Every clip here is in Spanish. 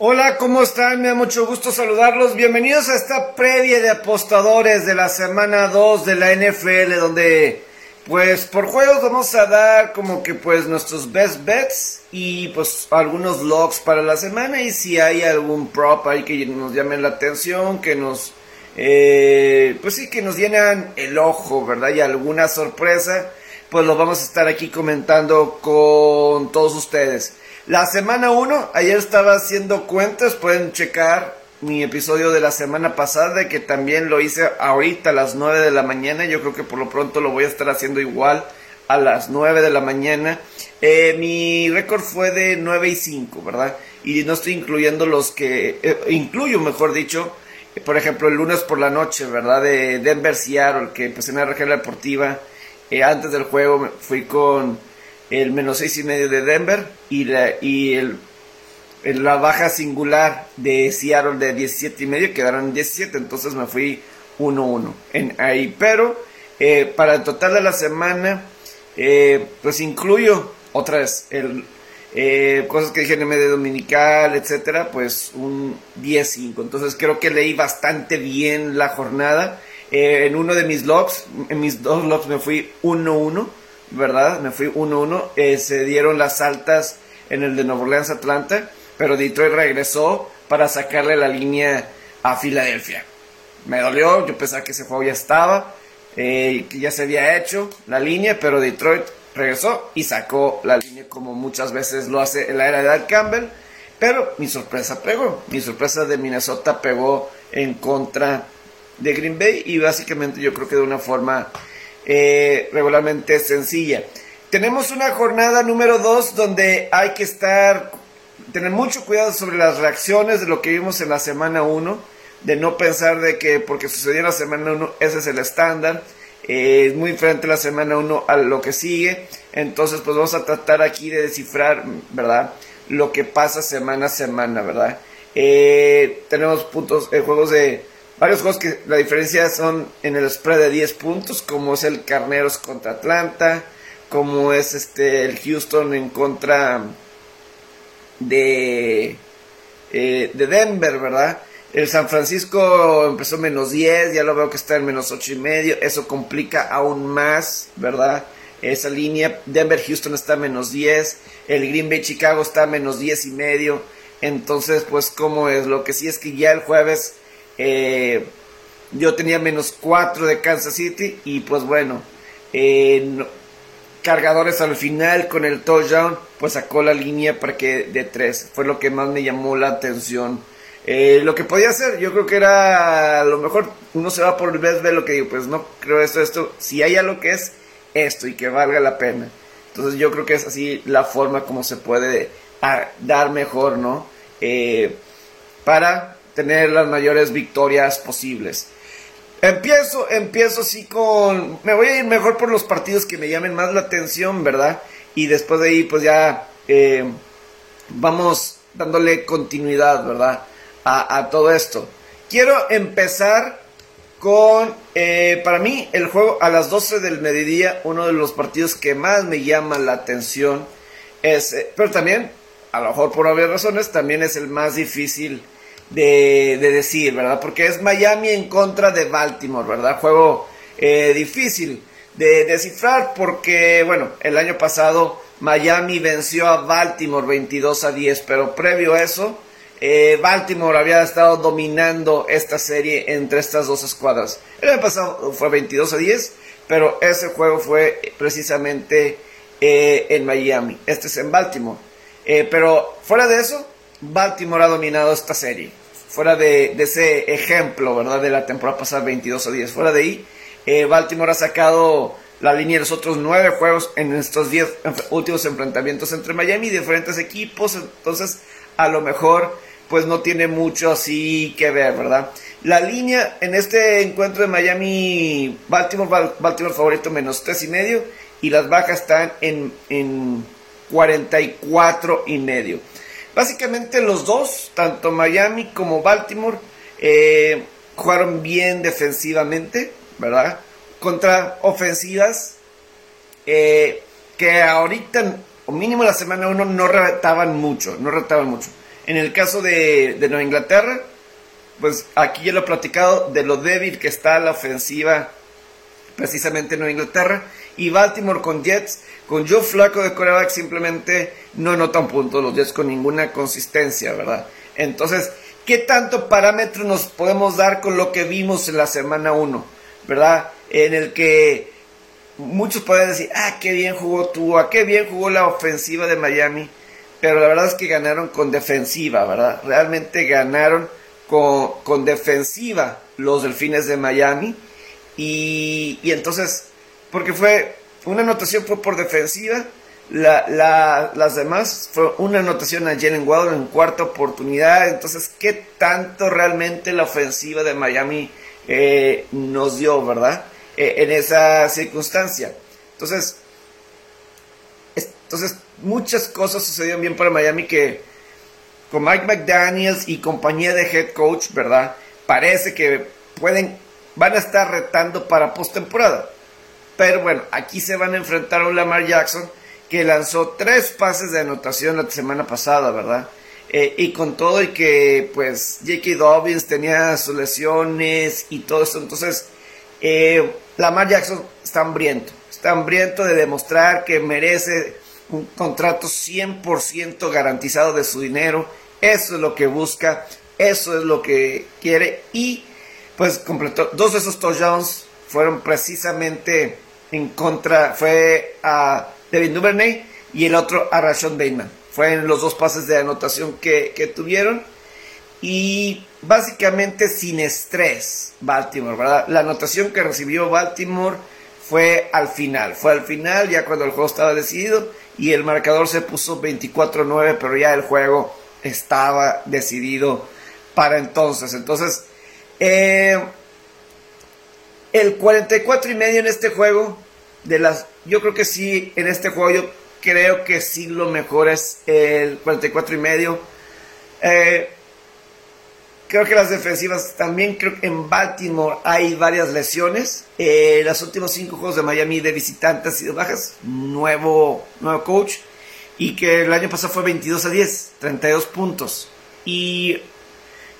Hola, ¿cómo están? Me da mucho gusto saludarlos. Bienvenidos a esta previa de apostadores de la semana 2 de la NFL, donde pues por juegos vamos a dar como que pues nuestros best bets y pues algunos logs para la semana y si hay algún prop ahí que nos llame la atención, que nos eh, pues sí que nos llenan el ojo, ¿verdad? Y alguna sorpresa, pues lo vamos a estar aquí comentando con todos ustedes. La semana 1, ayer estaba haciendo cuentas, pueden checar mi episodio de la semana pasada, que también lo hice ahorita a las 9 de la mañana, yo creo que por lo pronto lo voy a estar haciendo igual a las 9 de la mañana. Eh, mi récord fue de 9 y 5, ¿verdad? Y no estoy incluyendo los que, eh, incluyo mejor dicho, por ejemplo el lunes por la noche, ¿verdad? De Denver Seattle, que empecé en la región deportiva, eh, antes del juego fui con el menos seis y medio de Denver y, la, y el, la baja singular de Seattle de 17 y medio quedaron 17, entonces me fui 1-1 en ahí. Pero eh, para el total de la semana, eh, pues incluyo otra vez el, eh, cosas que dije en medio dominical, etcétera, pues un 10-5. Entonces creo que leí bastante bien la jornada. en uno de mis logs, en mis dos logs me fui 1-1 ¿verdad? Me fui 1-1. Eh, se dieron las altas en el de Nueva Orleans Atlanta, pero Detroit regresó para sacarle la línea a Filadelfia. Me dolió, yo pensaba que ese juego ya estaba, eh, ya se había hecho la línea, pero Detroit regresó y sacó la línea como muchas veces lo hace en la era de Al Campbell. Pero mi sorpresa pegó, mi sorpresa de Minnesota pegó en contra de Green Bay y básicamente yo creo que de una forma eh, regularmente sencilla. Tenemos una jornada número 2 donde hay que estar, tener mucho cuidado sobre las reacciones de lo que vimos en la semana 1, de no pensar de que porque sucedió en la semana 1 ese es el estándar. Eh, es muy diferente la semana 1 a lo que sigue. Entonces, pues vamos a tratar aquí de descifrar, ¿verdad? Lo que pasa semana a semana, ¿verdad? Eh, tenemos puntos, juegos de Varios juegos que la diferencia son en el spread de 10 puntos, como es el Carneros contra Atlanta, como es este el Houston en contra de, eh, de Denver, ¿verdad? El San Francisco empezó menos 10, ya lo veo que está en menos 8 y medio, eso complica aún más, ¿verdad? Esa línea, Denver Houston está menos 10, el Green Bay Chicago está menos 10 y medio, entonces pues cómo es, lo que sí es que ya el jueves eh, yo tenía menos 4 de Kansas City y pues bueno, eh, cargadores al final con el touchdown, pues sacó la línea para que de 3. Fue lo que más me llamó la atención. Eh, lo que podía hacer, yo creo que era lo mejor uno se va por el vez de lo que digo, pues no creo esto, esto, si hay algo que es esto y que valga la pena. Entonces yo creo que es así la forma como se puede dar mejor, ¿no? para tener las mayores victorias posibles. Empiezo, empiezo así con... Me voy a ir mejor por los partidos que me llamen más la atención, ¿verdad? Y después de ahí, pues ya eh, vamos dándole continuidad, ¿verdad? A, todo esto. Quiero empezar con, eh, para mí, el juego a las 12 del mediodía, uno de los partidos que más me llama la atención. Es, eh, pero también, a lo mejor por obvias razones, también es el más difícil de, decir, ¿verdad? Porque es Miami en contra de Baltimore, ¿verdad? Juego eh, difícil de descifrar porque, bueno, el año pasado Miami venció a Baltimore 22 a 10, pero previo a eso, eh, Baltimore había estado dominando esta serie entre estas dos escuadras. El año pasado fue 22 a 10, pero ese juego fue precisamente eh, en Miami. Este es en Baltimore. pero fuera de eso, Baltimore ha dominado esta serie. Fuera de, ese ejemplo, ¿verdad? De la temporada pasada 22 a 10. Fuera de ahí, eh, Baltimore ha sacado la línea de los otros nueve juegos en estos 10 últimos enfrentamientos entre Miami y diferentes equipos. Entonces, a lo mejor, pues no tiene mucho así que ver, ¿verdad? La línea en este encuentro de Miami, Baltimore, Baltimore favorito menos tres y medio y las bajas están en, en 44 y medio. Básicamente los dos, tanto Miami como Baltimore, eh, jugaron bien defensivamente, ¿verdad? Contra ofensivas eh, que ahorita, o mínimo la semana 1, no retaban mucho, no retaban mucho. En el caso de, de Nueva Inglaterra, pues aquí ya lo he platicado de lo débil que está la ofensiva precisamente en Nueva Inglaterra. Y Baltimore con Jets, con Joe Flaco de coreback simplemente no notan puntos los Jets con ninguna consistencia, ¿verdad? Entonces, ¿qué tanto parámetro nos podemos dar con lo que vimos en la semana 1? ¿Verdad? En el que muchos pueden decir, ah, qué bien jugó Tua, qué bien jugó la ofensiva de Miami, pero la verdad es que ganaron con defensiva, ¿verdad? Realmente ganaron con, con defensiva los delfines de Miami y, y entonces, porque fue, una anotación fue por defensiva, la, la, las demás fue una anotación a Jalen Waddle en cuarta oportunidad. Entonces, ¿qué tanto realmente la ofensiva de Miami eh, nos dio, verdad? Eh, en esa circunstancia. Entonces, entonces, muchas cosas sucedieron bien para Miami que con Mike McDaniels y compañía de head coach, ¿verdad? Parece que pueden van a estar retando para postemporada. Pero bueno, aquí se van a enfrentar a un Lamar Jackson que lanzó tres pases de anotación la semana pasada, ¿verdad? Eh, y con todo y que pues J.K. Dobbins tenía sus lesiones y todo eso, entonces eh, Lamar Jackson está hambriento, está hambriento de demostrar que merece un contrato 100% garantizado de su dinero, eso es lo que busca, eso es lo que quiere y pues completó dos de esos touchdowns fueron precisamente en contra, fue a Devin Duvernay y el otro a Rashon Bateman. Fueron los dos pases de anotación que, que tuvieron y básicamente sin estrés Baltimore, ¿verdad? La anotación que recibió Baltimore fue al final, fue al final ya cuando el juego estaba decidido y el marcador se puso 24-9, pero ya el juego estaba decidido para entonces. Entonces, eh, el 44 y medio en este juego, de las, yo creo que sí, en este juego yo creo que sí lo mejor es el 44 y medio. Eh, creo que las defensivas también, creo que en Baltimore hay varias lesiones. Eh, los últimos cinco juegos de Miami de visitantes han sido bajas. Nuevo, nuevo coach. Y que el año pasado fue 22 a 10, 32 puntos. Y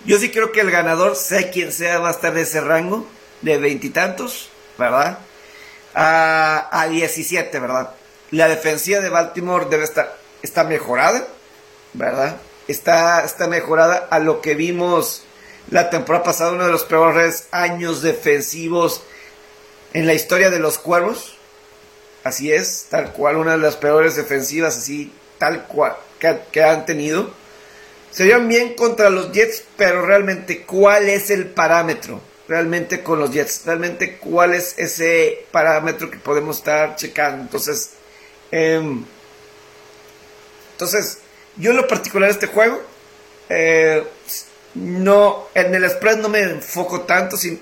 yo sí creo que el ganador, sea quien sea, va a estar de ese rango de veintitantos, ¿verdad? A, a 17, ¿verdad? La defensiva de Baltimore debe estar está mejorada, ¿verdad? Está, está mejorada a lo que vimos la temporada pasada, uno de los peores años defensivos en la historia de los cuervos. Así es, tal cual, una de las peores defensivas, así, tal cual, que, han tenido. Se vieron bien contra los Jets, pero realmente, ¿cuál es el parámetro? Realmente con los Jets, realmente, ¿cuál es ese parámetro que podemos estar checando? Entonces, em, entonces, yo en lo particular este juego, eh, no, en el spread no me enfoco tanto. Si,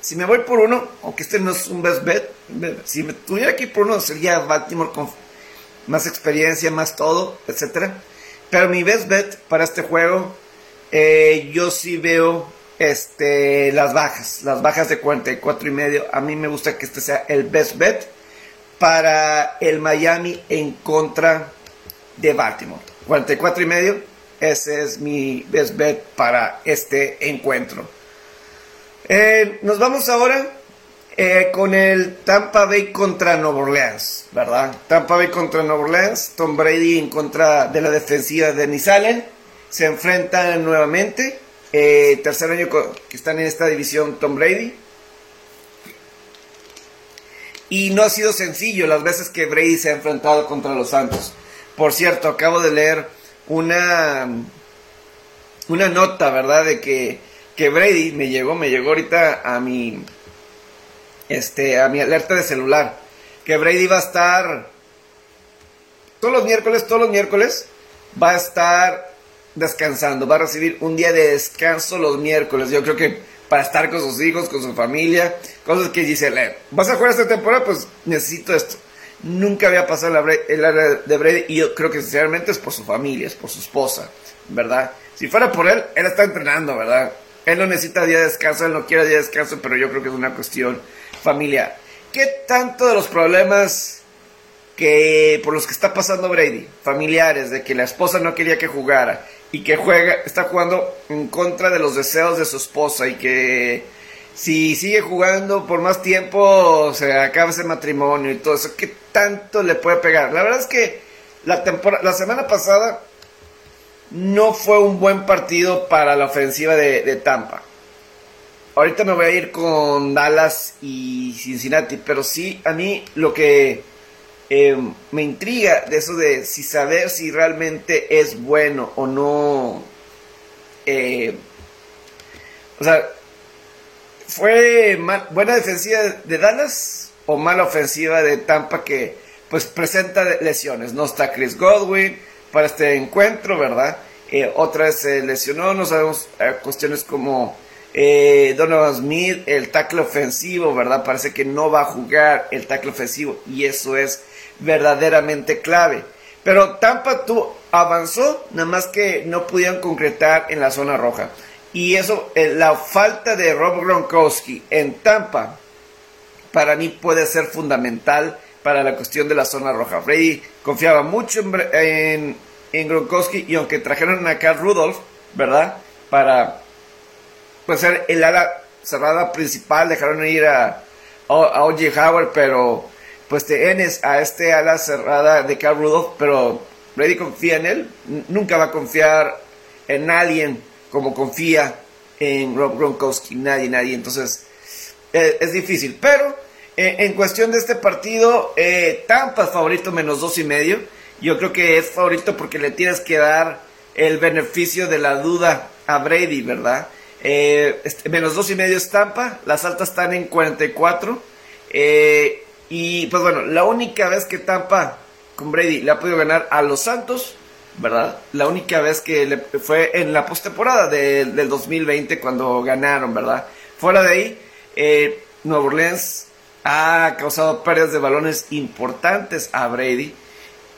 si me voy por uno, aunque este no es un best bet, si me tuviera aquí por uno sería Baltimore con más experiencia, más todo, etcétera pero mi best bet para este juego, eh, yo sí veo este, las bajas, las bajas de 44 y medio. A mí me gusta que este sea el best bet para el Miami en contra de Baltimore. 44 y medio, ese es mi best bet para este encuentro. Eh, nos vamos ahora eh, con el Tampa Bay contra Nueva Orleans, ¿verdad? Tampa Bay contra Nueva Orleans, Tom Brady en contra de la defensiva de Nisalen, se enfrentan nuevamente, eh, tercer año que están en esta división Tom Brady. Y no ha sido sencillo las veces que Brady se ha enfrentado contra los Santos. Por cierto, acabo de leer una, una nota, ¿verdad? De que, que Brady me llegó, me llegó ahorita a mi, este, a mi alerta de celular, que Brady va a estar todos los miércoles, todos los miércoles, va a estar descansando, va a recibir un día de descanso los miércoles. Yo creo que para estar con sus hijos, con su familia, cosas que dice, vas a jugar esta temporada, pues necesito esto. Nunca había pasado el área de Brady y yo creo que sinceramente es por su familia, es por su esposa, ¿verdad? Si fuera por él, él está entrenando, ¿verdad? Él no necesita día de descanso, él no quiere día de descanso, pero yo creo que es una cuestión familiar. ¿Qué tanto de los problemas que por los que está pasando Brady, familiares, de que la esposa no quería que jugara y que juega, está jugando en contra de los deseos de su esposa y que si sigue jugando por más tiempo se acaba ese matrimonio y todo eso, ¿qué tanto le puede pegar? La verdad es que la, temporada, la semana pasada no fue un buen partido para la ofensiva de, Tampa. Ahorita me voy a ir con Dallas y Cincinnati, pero sí, a mí lo que eh, me intriga de eso de si saber si realmente es bueno o no. Eh, o sea, ¿fue buena defensiva de Dallas o mala ofensiva de Tampa que pues presenta lesiones? No está Chris Godwin para este encuentro, ¿verdad? Eh, otra vez se lesionó, no sabemos cuestiones como Donovan Smith, el tackle ofensivo, ¿verdad? Parece que no va a jugar el tackle ofensivo y eso es verdaderamente clave. Pero Tampa tú avanzó, nada más que no pudieron concretar en la zona roja. Y eso, eh, la falta de Rob Gronkowski en Tampa, para mí puede ser fundamental para la cuestión de la zona roja. Freddy confiaba mucho en, en, Gronkowski y aunque trajeron a Carl Rudolph, ¿verdad? Para pues, ser el ala cerrada principal, dejaron ir a, a. Howard, pero pues te enes a este ala cerrada de Carl Rudolph, pero Brady confía en él, nunca va a confiar en alguien como confía en Rob Gronkowski, nadie, nadie, entonces eh, es difícil, pero eh, en cuestión de este partido, eh, Tampa es favorito menos dos y medio, yo creo que es favorito porque le tienes que dar el beneficio de la duda a Brady, ¿verdad? Este, menos dos y medio es Tampa, las altas están en 44, eh, y pues bueno, la única vez que Tampa con Brady le ha podido ganar a los Santos, ¿verdad? La única vez que le fue en la postemporada del 2020 cuando ganaron, ¿verdad? Fuera de ahí, eh, Nueva Orleans ha causado pérdidas de balones importantes a Brady.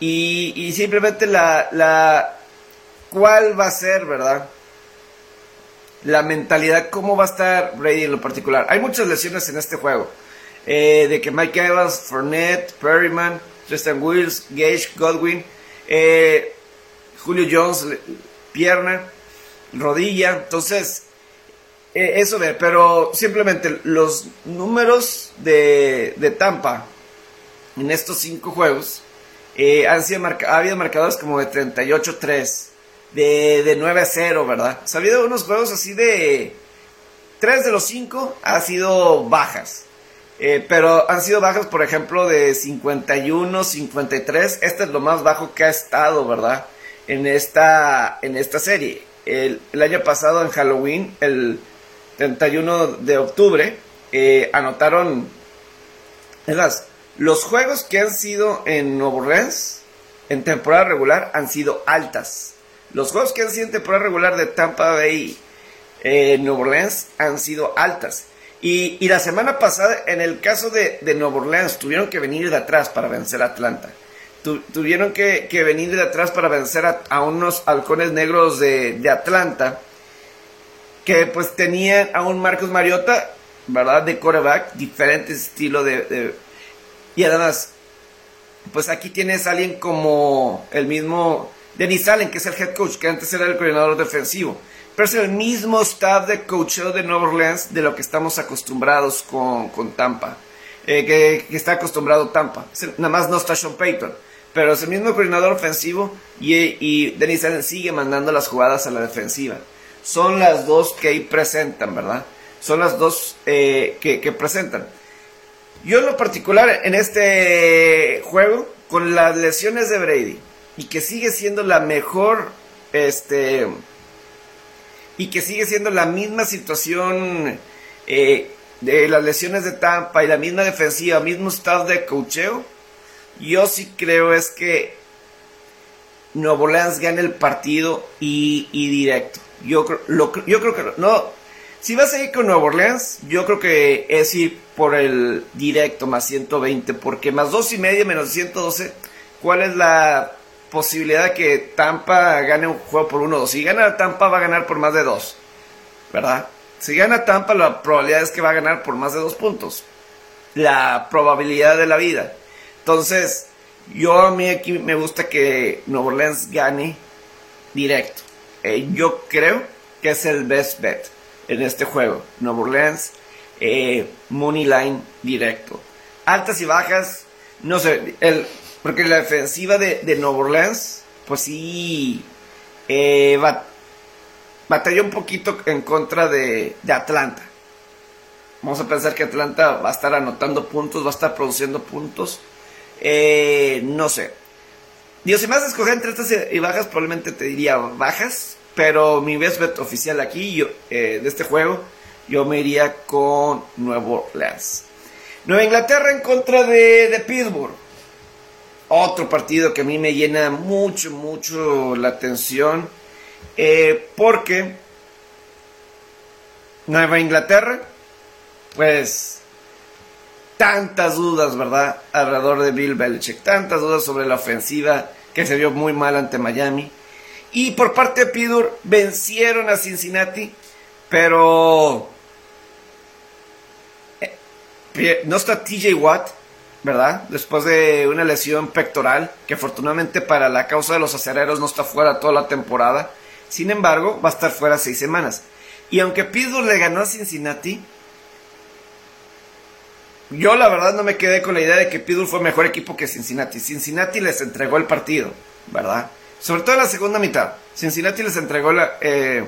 Y, y simplemente la, la. ¿Cuál va a ser, verdad? La mentalidad, cómo va a estar Brady en lo particular. Hay muchas lesiones en este juego. Eh, de que Mike Evans, Fournette, Perryman, Tristan Wills, Gage, Godwin, eh, Julio Jones, pierna, rodilla. Entonces, eh, eso ve, pero simplemente los números de, de Tampa en estos cinco juegos han sido ha habido marcadores como de 38-3, de, de 9-0, ¿verdad? ha habido unos juegos así de... Tres de los cinco ha sido bajas. Eh, pero han sido bajas, por ejemplo, de 51, 53. Este es lo más bajo que ha estado, ¿verdad? En esta, en esta serie. El, año pasado, en Halloween, el 31 de octubre, eh, anotaron. Es los juegos que han sido en Nuevo Orleans, en temporada regular, han sido altas. Los juegos que han sido en temporada regular de Tampa Bay, en Nuevo Orleans, han sido altas. Y, la semana pasada, en el caso de, de Nueva Orleans, tuvieron que venir de atrás para vencer a Atlanta. tuvieron que, venir de atrás para vencer a, unos halcones negros de, Atlanta, que pues tenían a un Marcos Mariota, ¿verdad? De quarterback, diferente estilo de, Y además, pues aquí tienes a alguien como el mismo Denis Allen, que es el head coach, que antes era el coordinador defensivo pero es el mismo staff de coacheo de Nueva Orleans de lo que estamos acostumbrados con, Tampa, eh, que, está acostumbrado Tampa. nada más no está Sean Payton, pero es el mismo coordinador ofensivo y, y Dennis sigue mandando las jugadas a la defensiva. Son las dos que ahí presentan, ¿verdad? Son las dos eh, que, que presentan. Yo en lo particular en este juego, con las lesiones de Brady, y que sigue siendo la mejor este, y que sigue siendo la misma situación eh, de las lesiones de Tampa y la misma defensiva, mismo staff de cocheo, yo sí creo es que Nuevo Orleans gane el partido y, directo. Yo, yo creo que no. Si vas a ir con Nuevo Orleans, yo creo que es ir por el directo más 120, porque más dos y media menos 112, ¿cuál es la posibilidad de que Tampa gane un juego por 1-2. Si gana Tampa va a ganar por más de 2. ¿Verdad? Si gana Tampa la probabilidad es que va a ganar por más de 2 puntos. La probabilidad de la vida. Entonces, yo a mí aquí me gusta que Nuevo Orleans gane directo. eh, yo creo que es el best bet en este juego. Nueva Orleans, eh, money line directo. Altas y bajas, no sé, el, porque la defensiva de, de Nueva Orleans, pues sí, eh, batalló un poquito en contra de, Atlanta. Vamos a pensar que Atlanta va a estar anotando puntos, va a estar produciendo puntos. Eh, no sé. Dios, si me vas a escoger entre altas y bajas, probablemente te diría bajas. Pero mi best bet oficial aquí yo, eh, de este juego, yo me iría con Nuevo Orleans. Nueva Inglaterra en contra de Pittsburgh. Otro partido que a mí me llena mucho, mucho la atención. Eh, porque Nueva Inglaterra, pues tantas dudas, ¿verdad? Alrededor de Bill Belichick. Tantas dudas sobre la ofensiva que se vio muy mal ante Miami. Y por parte de Pittsburgh vencieron a Cincinnati, pero eh, no está TJ Watt, ¿verdad? Después de una lesión pectoral, que afortunadamente para la causa de los acereros no está fuera toda la temporada. Sin embargo, va a estar fuera seis semanas. Y aunque Pittsburgh le ganó a Cincinnati, yo la verdad no me quedé con la idea de que Pittsburgh fue mejor equipo que Cincinnati. Cincinnati les entregó el partido, ¿verdad? Sobre todo en la segunda mitad. Cincinnati les entregó la, eh,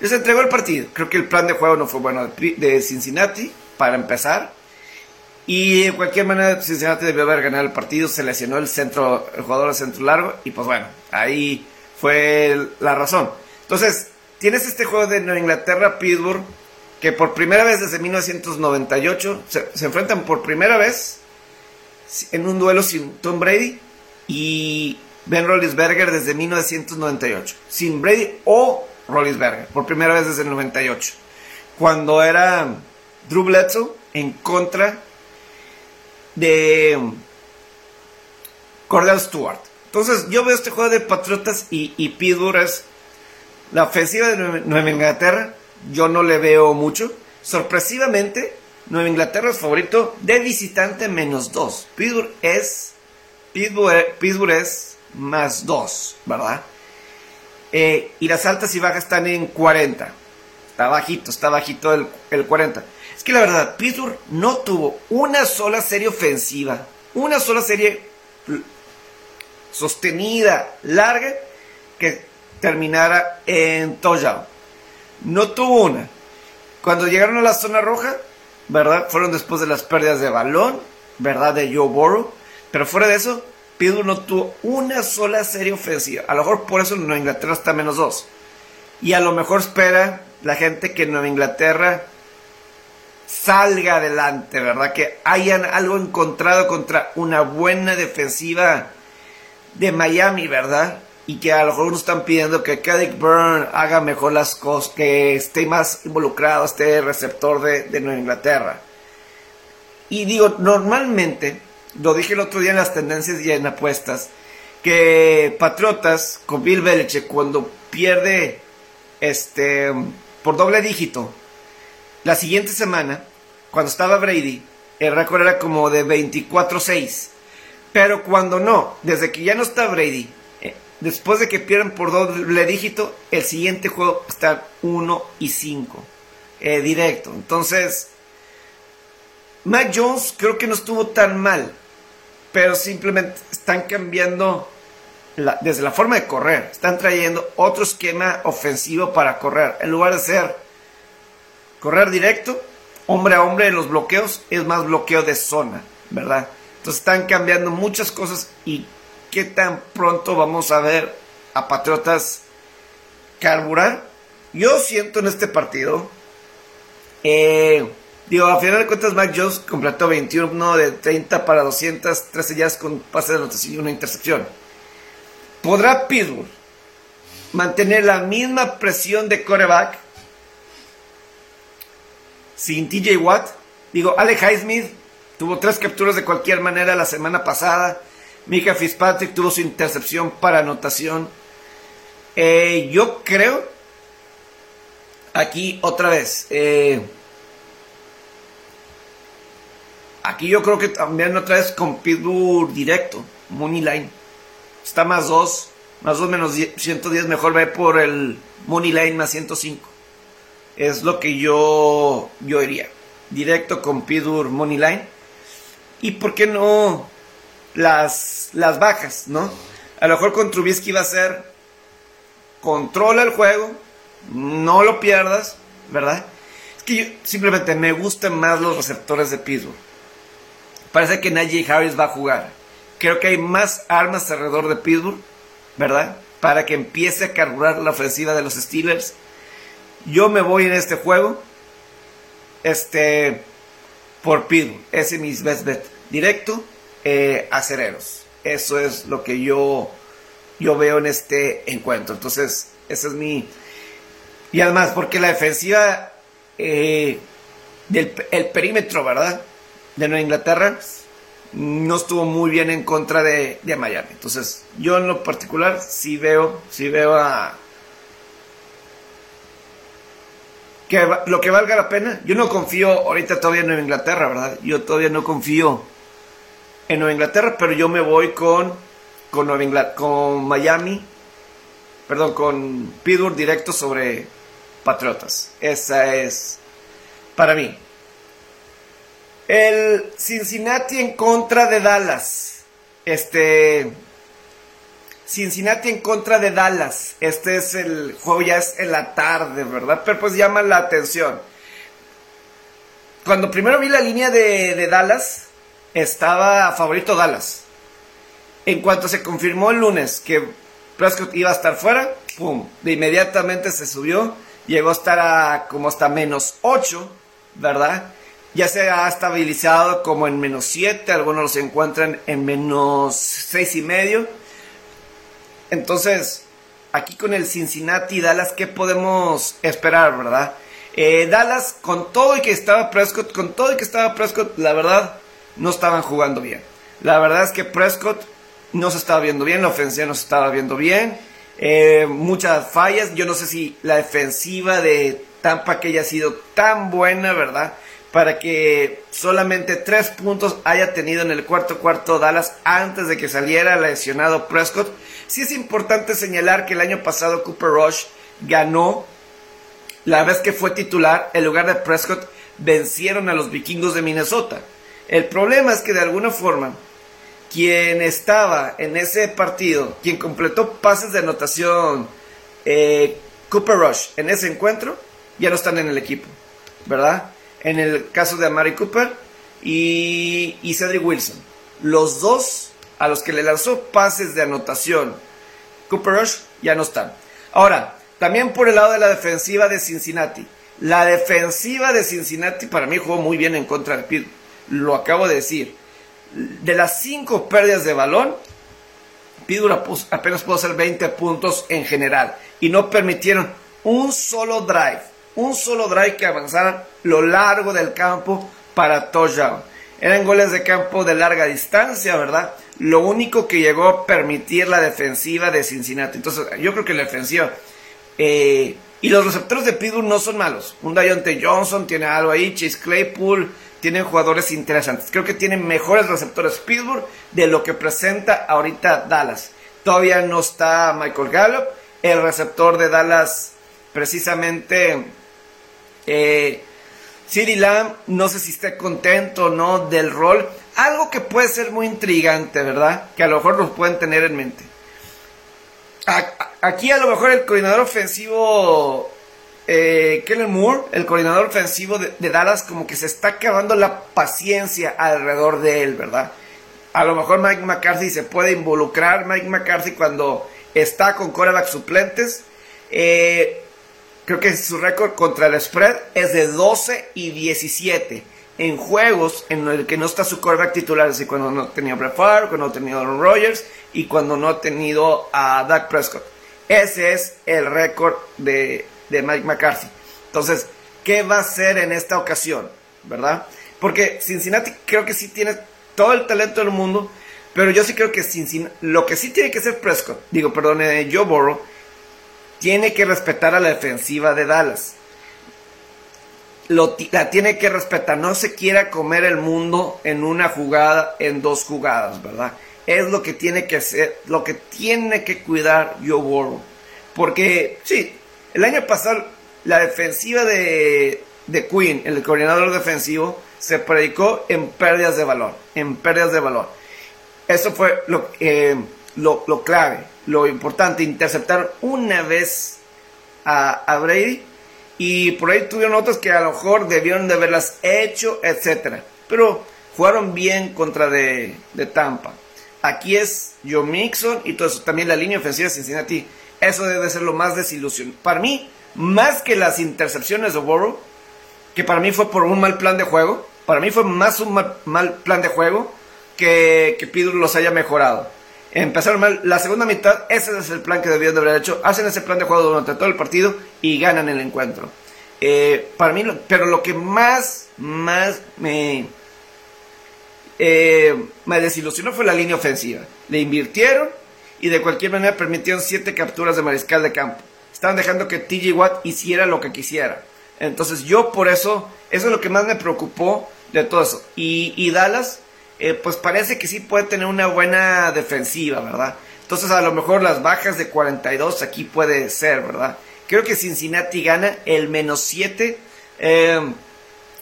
les entregó el partido. Creo que el plan de juego no fue bueno de Cincinnati para empezar. Y de cualquier manera Cincinnati debió haber ganado el partido. Se lesionó el centro, el jugador del centro largo. Y pues bueno, ahí fue la razón. Entonces, tienes este juego de Nueva Inglaterra, Pittsburgh, que por primera vez desde 1998 se, se enfrentan por primera vez en un duelo sin Tom Brady. Y Ben Rollinsberger desde 1998. Sin Brady o Rollinsberger, por primera vez desde el 98. Cuando era Drew Bledsoe en contra de Cordell Stewart. Entonces yo veo este juego de Patriotas y, y Pittsburgh la ofensiva de Nueva Inglaterra. Yo no le veo mucho. Sorpresivamente, Nueva Inglaterra es favorito de visitante menos 2. Pittsburgh es, Pittsburgh es más 2, ¿verdad? Eh, y las altas y bajas están en 40. Está bajito, está bajito el, el 40. Que la verdad, Pittsburgh no tuvo una sola serie ofensiva, una sola serie sostenida, larga, que terminara en touchdown. No tuvo una. Cuando llegaron a la zona roja, ¿verdad? Fueron después de las pérdidas de balón, ¿verdad? De Joe Burrow. Pero fuera de eso, Pittsburgh no tuvo una sola serie ofensiva. A lo mejor por eso Nueva Inglaterra está menos dos. Y a lo mejor espera la gente que Nueva Inglaterra salga adelante, ¿verdad? Que hayan algo encontrado contra una buena defensiva de Miami, ¿verdad? Y que a lo mejor nos están pidiendo que Kadick Byrne haga mejor las cosas, que esté más involucrado, este receptor de, de Nueva Inglaterra. Y digo, normalmente lo dije el otro día en las tendencias y en apuestas, que Patriotas con Bill Belichick cuando pierde este por doble dígito la siguiente semana, cuando estaba Brady, el récord era como de 24-6. Pero cuando no, desde que ya no está Brady, eh, después de que pierden por doble dígito, el siguiente juego está 1 y 5. Eh, directo. Entonces, Mac Jones creo que no estuvo tan mal pero simplemente están cambiando desde la forma de correr. Están trayendo otro esquema ofensivo para correr. En lugar de ser correr directo, hombre a hombre en los bloqueos, es más bloqueo de zona, ¿verdad? Entonces están cambiando muchas cosas y qué tan pronto vamos a ver a Patriotas carburar. Yo siento en este partido eh, Digo, a final de cuentas, Mac Jones completó 21 de 30 para 213 yardas con pase de anotación y una intercepción. ¿Podrá Pittsburgh mantener la misma presión de coreback sin TJ Watt? Digo, Alex Highsmith tuvo tres capturas de cualquier manera la semana pasada. Mika Fitzpatrick tuvo su intercepción para anotación. Eh, yo creo, aquí otra vez, eh, Aquí yo creo que también otra vez con Pittsburgh directo, Money Line. Está más dos. Más o menos 110, mejor ve por el Money Line más 105. Es lo que yo, yo iría. Directo con Pidur Money Line. Y por qué no las, las bajas, ¿no? A lo mejor con Trubisky va a ser controla el juego, no lo pierdas, ¿verdad? Es que yo simplemente me gustan más los receptores de Pittsburgh. Parece que Najee Harris va a jugar. Creo que hay más armas alrededor de Pittsburgh, ¿verdad? Para que empiece a carburar la ofensiva de los Steelers. Yo me voy en este juego. Este. Por Pittsburgh. Ese es mi best bet. Directo eh, a Cereros. Eso es lo que yo, yo veo en este encuentro. Entonces, ese es mi. Y además, porque la defensiva eh, del el perímetro, ¿verdad? De Nueva Inglaterra no estuvo muy bien en contra de, de Miami. Entonces, yo en lo particular sí veo, sí veo a. Que lo que valga la pena, yo no confío ahorita todavía en Nueva Inglaterra, ¿verdad? Yo todavía no confío en Nueva Inglaterra, pero yo me voy con, con, Miami, perdón, con Pittsburgh directo sobre Patriotas. Esa es para mí. El Cincinnati en contra de Dallas. Este. Cincinnati en contra de Dallas. Este es el juego, ya es en la tarde, ¿verdad? Pero pues llama la atención. Cuando primero vi la línea de, de Dallas, estaba favorito Dallas. En cuanto se confirmó el lunes que Prescott iba a estar fuera, ¡pum! De inmediatamente se subió, llegó a estar a como hasta menos 8, ¿verdad? Ya se ha estabilizado como en menos 7, algunos se encuentran en menos 6 y medio. Entonces, aquí con el Cincinnati Dallas, ¿qué podemos esperar, verdad? Eh, Dallas, con todo y que estaba Prescott, con todo y que estaba Prescott, la verdad, no estaban jugando bien. La verdad es que Prescott no se estaba viendo bien, la ofensiva no se estaba viendo bien. Eh, muchas fallas. Yo no sé si la defensiva de Tampa que haya sido tan buena, ¿verdad? Para que solamente tres puntos haya tenido en el cuarto cuarto Dallas antes de que saliera lesionado Prescott. Sí es importante señalar que el año pasado Cooper Rush ganó la vez que fue titular, en lugar de Prescott, vencieron a los vikingos de Minnesota. El problema es que de alguna forma, quien estaba en ese partido, quien completó pases de anotación, eh, Cooper Rush, en ese encuentro, ya no están en el equipo, ¿verdad? En el caso de Amari Cooper y, y Cedric Wilson. Los dos a los que le lanzó pases de anotación, Cooper Rush, ya no están. Ahora, también por el lado de la defensiva de Cincinnati. La defensiva de Cincinnati para mí jugó muy bien en contra de Pittsburgh lo acabo de decir. De las cinco pérdidas de balón, Pidura apenas pudo hacer 20 puntos en general. Y no permitieron un solo drive, un solo drive que avanzara lo largo del campo para touchdown. Eran goles de campo de larga distancia, ¿verdad? Lo único que llegó a permitir la defensiva de Cincinnati. Entonces, yo creo que la defensiva. Eh, y los receptores de Pittsburgh no son malos. Un Dionte Johnson tiene algo ahí, Chase Claypool, tienen jugadores interesantes. Creo que tienen mejores receptores Pittsburgh de lo que presenta ahorita Dallas. Todavía no está Michael Gallup, el receptor de Dallas precisamente eh, Lamb, no sé si esté contento o no del rol. Algo que puede ser muy intrigante, ¿verdad? Que a lo mejor nos pueden tener en mente. Aquí a lo mejor el coordinador ofensivo eh, Kellen Moore, el coordinador ofensivo de, Dallas, como que se está acabando la paciencia alrededor de él, ¿verdad? A lo mejor Mike McCarthy se puede involucrar, Mike McCarthy cuando está con coreback suplentes. Eh, creo que su récord contra el spread es de 12 y 17 en juegos en el que no está su coreback titular, así cuando no tenía Brett Favre, cuando no tenía Aaron Rodgers y cuando no ha tenido a Dak Prescott. Ese es el récord de, de Mike McCarthy. Entonces, ¿qué va a hacer en esta ocasión? ¿Verdad? Porque Cincinnati creo que sí tiene todo el talento del mundo, pero yo sí creo que Cincinnati, lo que sí tiene que hacer Prescott, digo, perdón, eh, Joe Burrow, tiene que respetar a la defensiva de Dallas. Lo, la tiene que respetar, no se quiera comer el mundo en una jugada, en dos jugadas, ¿verdad? es lo que tiene que hacer, lo que tiene que cuidar Joe Burrow. Porque, sí, el año pasado la defensiva de, de Quinn, el coordinador defensivo, se predicó en pérdidas de valor, en pérdidas de valor. Eso fue lo, eh, lo, lo, clave, lo importante, interceptar una vez a, Brady y por ahí tuvieron otros que a lo mejor debieron de haberlas hecho, etcétera. Pero jugaron bien contra de, de Tampa. Aquí es Joe Mixon y todo eso. También la línea ofensiva de Cincinnati. Eso debe ser lo más desilusionante. Para mí, más que las intercepciones de Burrow, que para mí fue por un mal plan de juego. Para mí fue más un mal, plan de juego que que los haya mejorado. Empezaron mal. La segunda mitad, ese es el plan que debían de haber hecho. Hacen ese plan de juego durante todo el partido y ganan el encuentro. Eh, para mí, pero lo que más, más me, eh, me desilusionó fue la línea ofensiva. Le invirtieron y de cualquier manera permitieron siete capturas de mariscal de campo. Estaban dejando que TJ Watt hiciera lo que quisiera. Entonces yo por eso, eso es lo que más me preocupó de todo eso. Y, Dallas, eh, pues parece que sí puede tener una buena defensiva, ¿verdad? Entonces a lo mejor las bajas de 42 aquí puede ser, ¿verdad? Creo que Cincinnati gana el menos 7. Eh,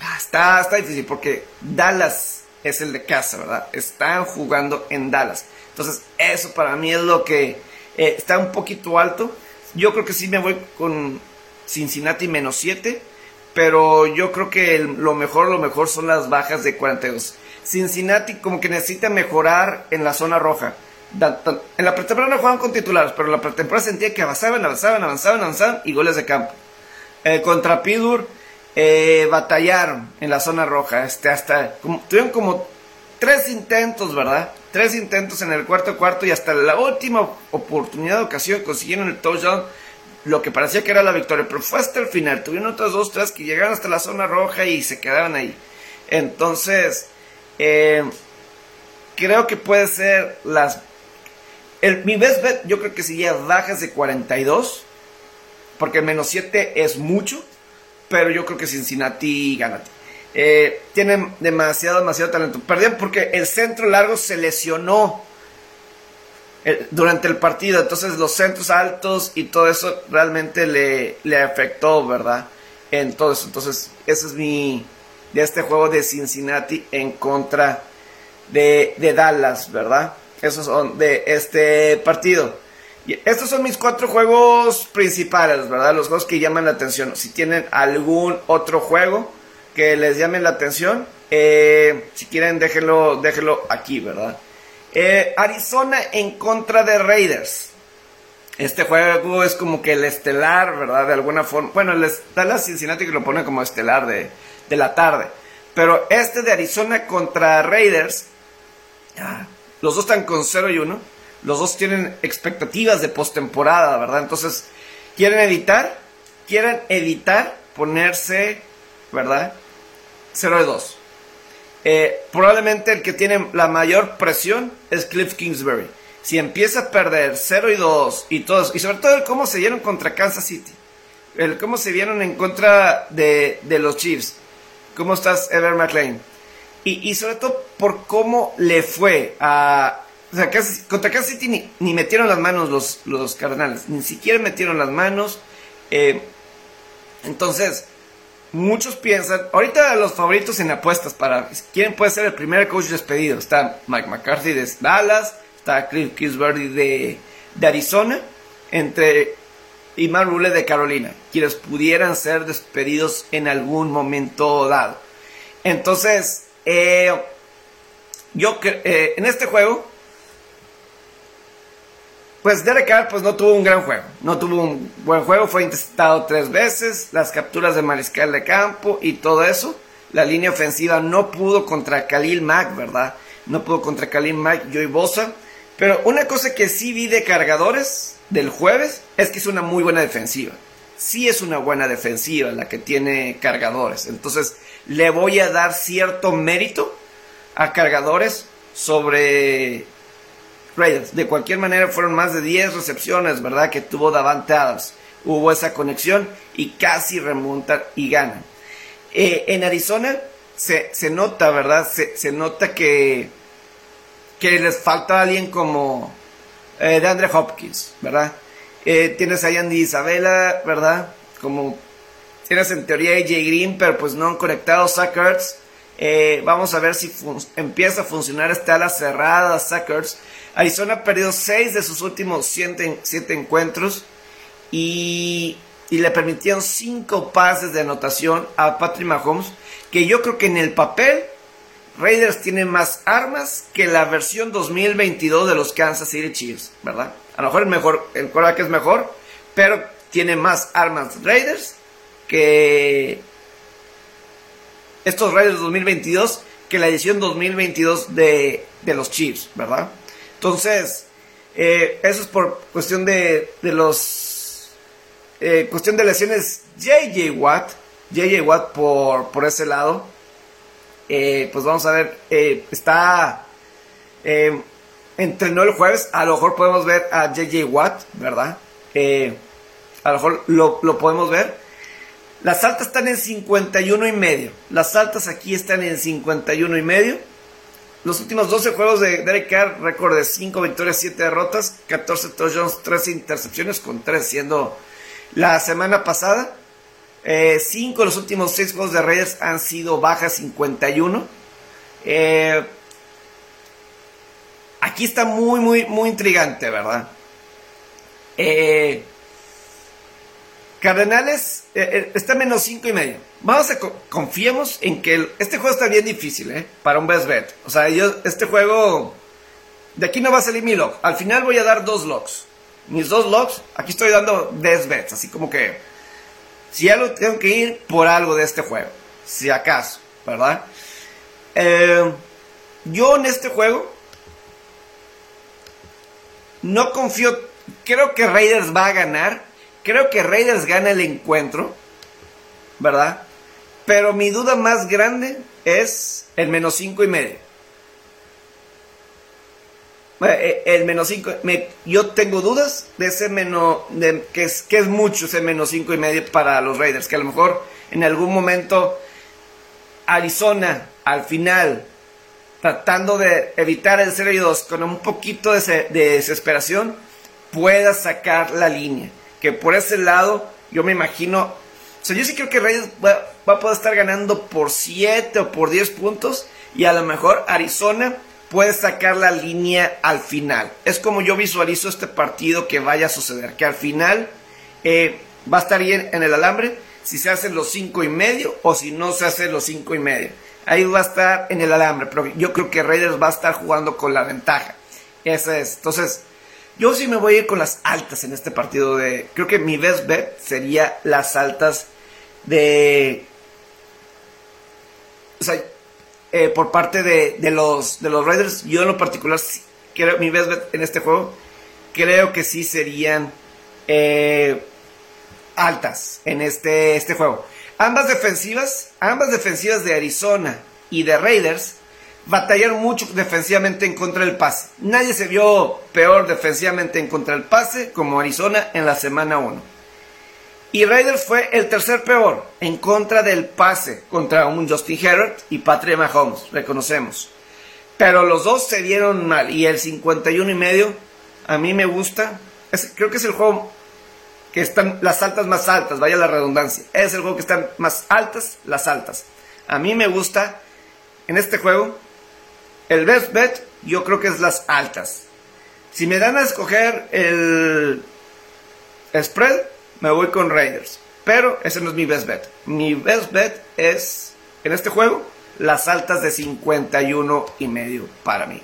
ah, está, está difícil porque Dallas es el de casa, ¿verdad? Están jugando en Dallas. Entonces eso para mí es lo que eh, está un poquito alto. Yo creo que sí me voy con Cincinnati menos 7, pero yo creo que lo mejor, lo mejor son las bajas de 42. Cincinnati como que necesita mejorar en la zona roja. En la pretemporada no jugaban con titulares, pero en la pretemporada sentía que avanzaban, avanzaban, avanzaban, avanzaban y goles de campo. Eh, contra Pidur eh, batallaron en la zona roja. Este, hasta tuvieron como tres intentos, ¿verdad? Tres intentos en el cuarto cuarto y hasta la última oportunidad de ocasión consiguieron el touchdown lo que parecía que era la victoria, pero fue hasta el final. Tuvieron otras dos, tres que llegaron hasta la zona roja y se quedaron ahí. Entonces, eh, creo que puede ser las... Mi best bet yo creo que sería bajas de 42, porque menos 7 es mucho, pero yo creo que Cincinnati gana. Eh, tienen demasiado, demasiado talento. Perdieron porque el centro largo se lesionó durante el partido. Entonces los centros altos y todo eso realmente le, le afectó, ¿verdad? En todo eso. Entonces, ese es mi de este juego de Cincinnati en contra de, Dallas, ¿verdad? Esos son de este partido. Estos son mis cuatro juegos principales, ¿verdad? Los juegos que llaman la atención. Si tienen algún otro juego que les llame la atención, eh, si quieren déjenlo, déjenlo aquí, ¿verdad? Eh, Arizona en contra de Raiders. Este juego es como que el estelar, ¿verdad? De alguna forma. Bueno, el, está la Cincinnati que lo pone como estelar de, la tarde. Pero este de Arizona contra Raiders, los dos están con 0 y 1. Los dos tienen expectativas de postemporada, ¿verdad? Entonces, quieren evitar, quieren evitar ponerse, ¿verdad? 0 y 2. Eh, probablemente el que tiene la mayor presión es Cliff Kingsbury. Si empieza a perder 0 y 2 y todos, y sobre todo el cómo se vieron contra Kansas City, el cómo se vieron en contra de, los Chiefs. ¿Cómo estás, Ever McLean? Y, sobre todo por cómo le fue a. O sea, contra Kansas City ni, metieron las manos los, los Cardenales, ni siquiera metieron las manos. Eh, entonces, muchos piensan, ahorita los favoritos en apuestas para quién puede ser el primer coach despedido. Está Mike McCarthy de Dallas, está Cliff Kingsbury de, de Arizona, entre y Matt Rule de Carolina, quienes pudieran ser despedidos en algún momento dado. Entonces, eh, yo eh, en este juego pues Derek Carr pues no tuvo un gran juego, no tuvo un buen juego, fue intentado tres veces, las capturas de mariscal de campo y todo eso. La línea ofensiva no pudo contra Khalil Mack, ¿verdad? No pudo contra Khalil Mack, Joey Bosa. Pero una cosa que sí vi de cargadores del jueves es que es una muy buena defensiva. Sí es una buena defensiva la que tiene cargadores. Entonces le voy a dar cierto mérito a cargadores sobre Raiders. De cualquier manera, fueron más de 10 recepciones, ¿verdad? Que tuvo Davante Adams. Hubo esa conexión y casi remontan y ganan. Eh, en Arizona se, nota, ¿verdad? Se, nota que que les falta alguien como eh, de Andre Hopkins, ¿verdad? Eh, tienes a Andy Isabela, ¿verdad? Como tienes en teoría AJ Green, pero pues no han conectado Sackers. Eh, vamos a ver si empieza a funcionar esta ala cerrada, Sackers. Arizona ha perdido 6 de sus últimos 7, encuentros y, y, le permitieron 5 pases de anotación a Patrick Mahomes, que yo creo que en el papel Raiders tiene más armas que la versión 2022 de los Kansas City Chiefs, ¿verdad? A lo mejor el mejor, el que es mejor, pero tiene más armas Raiders que estos Raiders 2022 que la edición 2022 de, de los Chiefs, ¿verdad? Entonces, eh, eso es por cuestión de, de los... Eh, cuestión de lesiones JJ Watt, JJ Watt por, por ese lado. Eh, pues vamos a ver, está... entrenó el jueves, a lo mejor podemos ver a JJ Watt, ¿verdad? a lo mejor lo, lo podemos ver. Las altas están en 51 y medio. Las altas aquí están en 51 y medio. Los últimos 12 juegos de Derek Carr, récord de 5 victorias, 7 derrotas, 14 touchdowns, 13 intercepciones, con 3 siendo la semana pasada. 5 eh, de los últimos 6 juegos de Raiders han sido bajas 51. Eh, aquí está muy, muy, muy intrigante, ¿verdad? Eh, Cardenales eh, eh, está menos 5 y medio. Vamos a confiemos en que este juego está bien difícil, ¿eh? Para un best bet. O sea, yo, este juego, de aquí no va a salir mi log. Al final voy a dar dos logs. Mis dos logs, aquí estoy dando best bets. Así como que, si ya lo tengo que ir por algo de este juego. Si acaso, ¿verdad? Eh, yo en este juego, no confío, creo que Raiders va a ganar Creo que Raiders gana el encuentro, ¿verdad? Pero mi duda más grande es el menos cinco y medio. Eh, el menos 5, yo tengo dudas de ese menos, de, que, es, que es mucho ese menos cinco y medio para los Raiders, que a lo mejor en algún momento Arizona al final, tratando de evitar el 0 y 2 con un poquito de, de desesperación, pueda sacar la línea. Que por ese lado yo me imagino, o sea, yo sí creo que Reyes va, a poder estar ganando por 7 o por 10 puntos y a lo mejor Arizona puede sacar la línea al final. Es como yo visualizo este partido que vaya a suceder, que al final eh, va a estar bien en el alambre si se hacen los 5 y medio o si no se hacen los 5 y medio. Ahí va a estar en el alambre, pero yo creo que Raiders va a estar jugando con la ventaja. Esa es. Entonces, yo sí me voy a ir con las altas en este partido de... Creo que mi best bet sería las altas de... O sea, eh, por parte de, los, de los Raiders, yo en lo particular, creo, mi best bet en este juego, creo que sí serían eh, altas en este, este juego. Ambas defensivas, ambas defensivas de Arizona y de Raiders batallaron mucho defensivamente en contra del pase. Nadie se vio peor defensivamente en contra del pase como Arizona en la semana 1. Y Raiders fue el tercer peor en contra del pase contra un Justin Herbert y Patrick Mahomes, reconocemos. Pero los dos se dieron mal y el 51 y medio a mí me gusta. creo que es el juego que están las altas más altas, vaya la redundancia. Es el juego que están más altas, las altas. A mí me gusta en este juego el best bet yo creo que es las altas. Si me dan a escoger el spread, me voy con Raiders. Pero ese no es mi best bet. Mi best bet es, en este juego, las altas de 51 y medio para mí.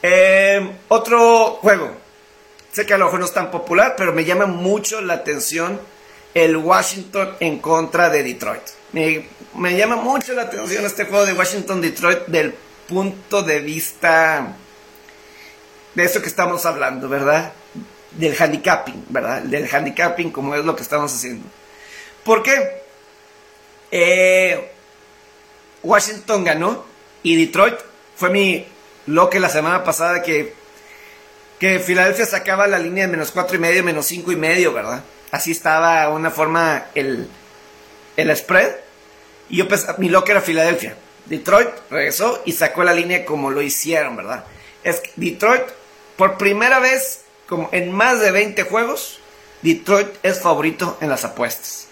Em, otro juego. Sé que a lo mejor no es tan popular, pero me llama mucho la atención el Washington en contra de Detroit. Me, llama mucho la atención este juego de Washington-Detroit del punto de vista de eso que estamos hablando, ¿verdad? Del handicapping, ¿verdad? Del handicapping como es lo que estamos haciendo. ¿Por qué? Eh, Washington ganó y Detroit fue mi que la semana pasada que, que Filadelfia sacaba la línea de menos cuatro y medio, menos cinco y medio, ¿verdad? Así estaba una forma el, el spread. Y yo pensaba, mi loco era Filadelfia. Detroit regresó y sacó la línea como lo hicieron, ¿verdad? Es que Detroit, por primera vez, como en más de 20 juegos, Detroit es favorito en las apuestas.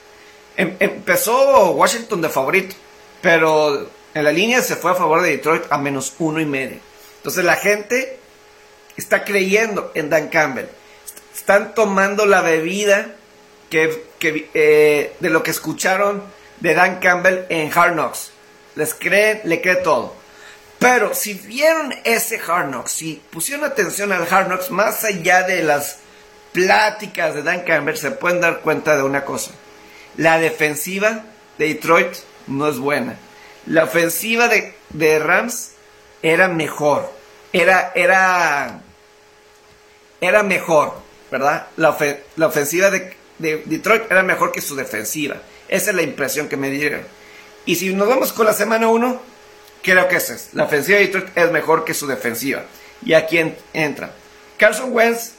Em, empezó Washington de favorito, pero en la línea se fue a favor de Detroit a menos uno y medio. Entonces la gente está creyendo en Dan Campbell. Están tomando la bebida que, eh, de lo que escucharon de Dan Campbell en Hard Knocks. Les creen, le cree todo. Pero si vieron ese Hard Knocks, si pusieron atención al Hard Knocks, más allá de las pláticas de Dan Campbell, se pueden dar cuenta de una cosa. La defensiva de Detroit no es buena. La ofensiva de, Rams era mejor. Era, era, era mejor, ¿verdad? La, la ofensiva de, de, Detroit era mejor que su defensiva. Esa es la impresión que me dieron. Y si nos vamos con la semana 1, creo que esa es. La ofensiva de Detroit es mejor que su defensiva. Y aquí entra. Carson Wentz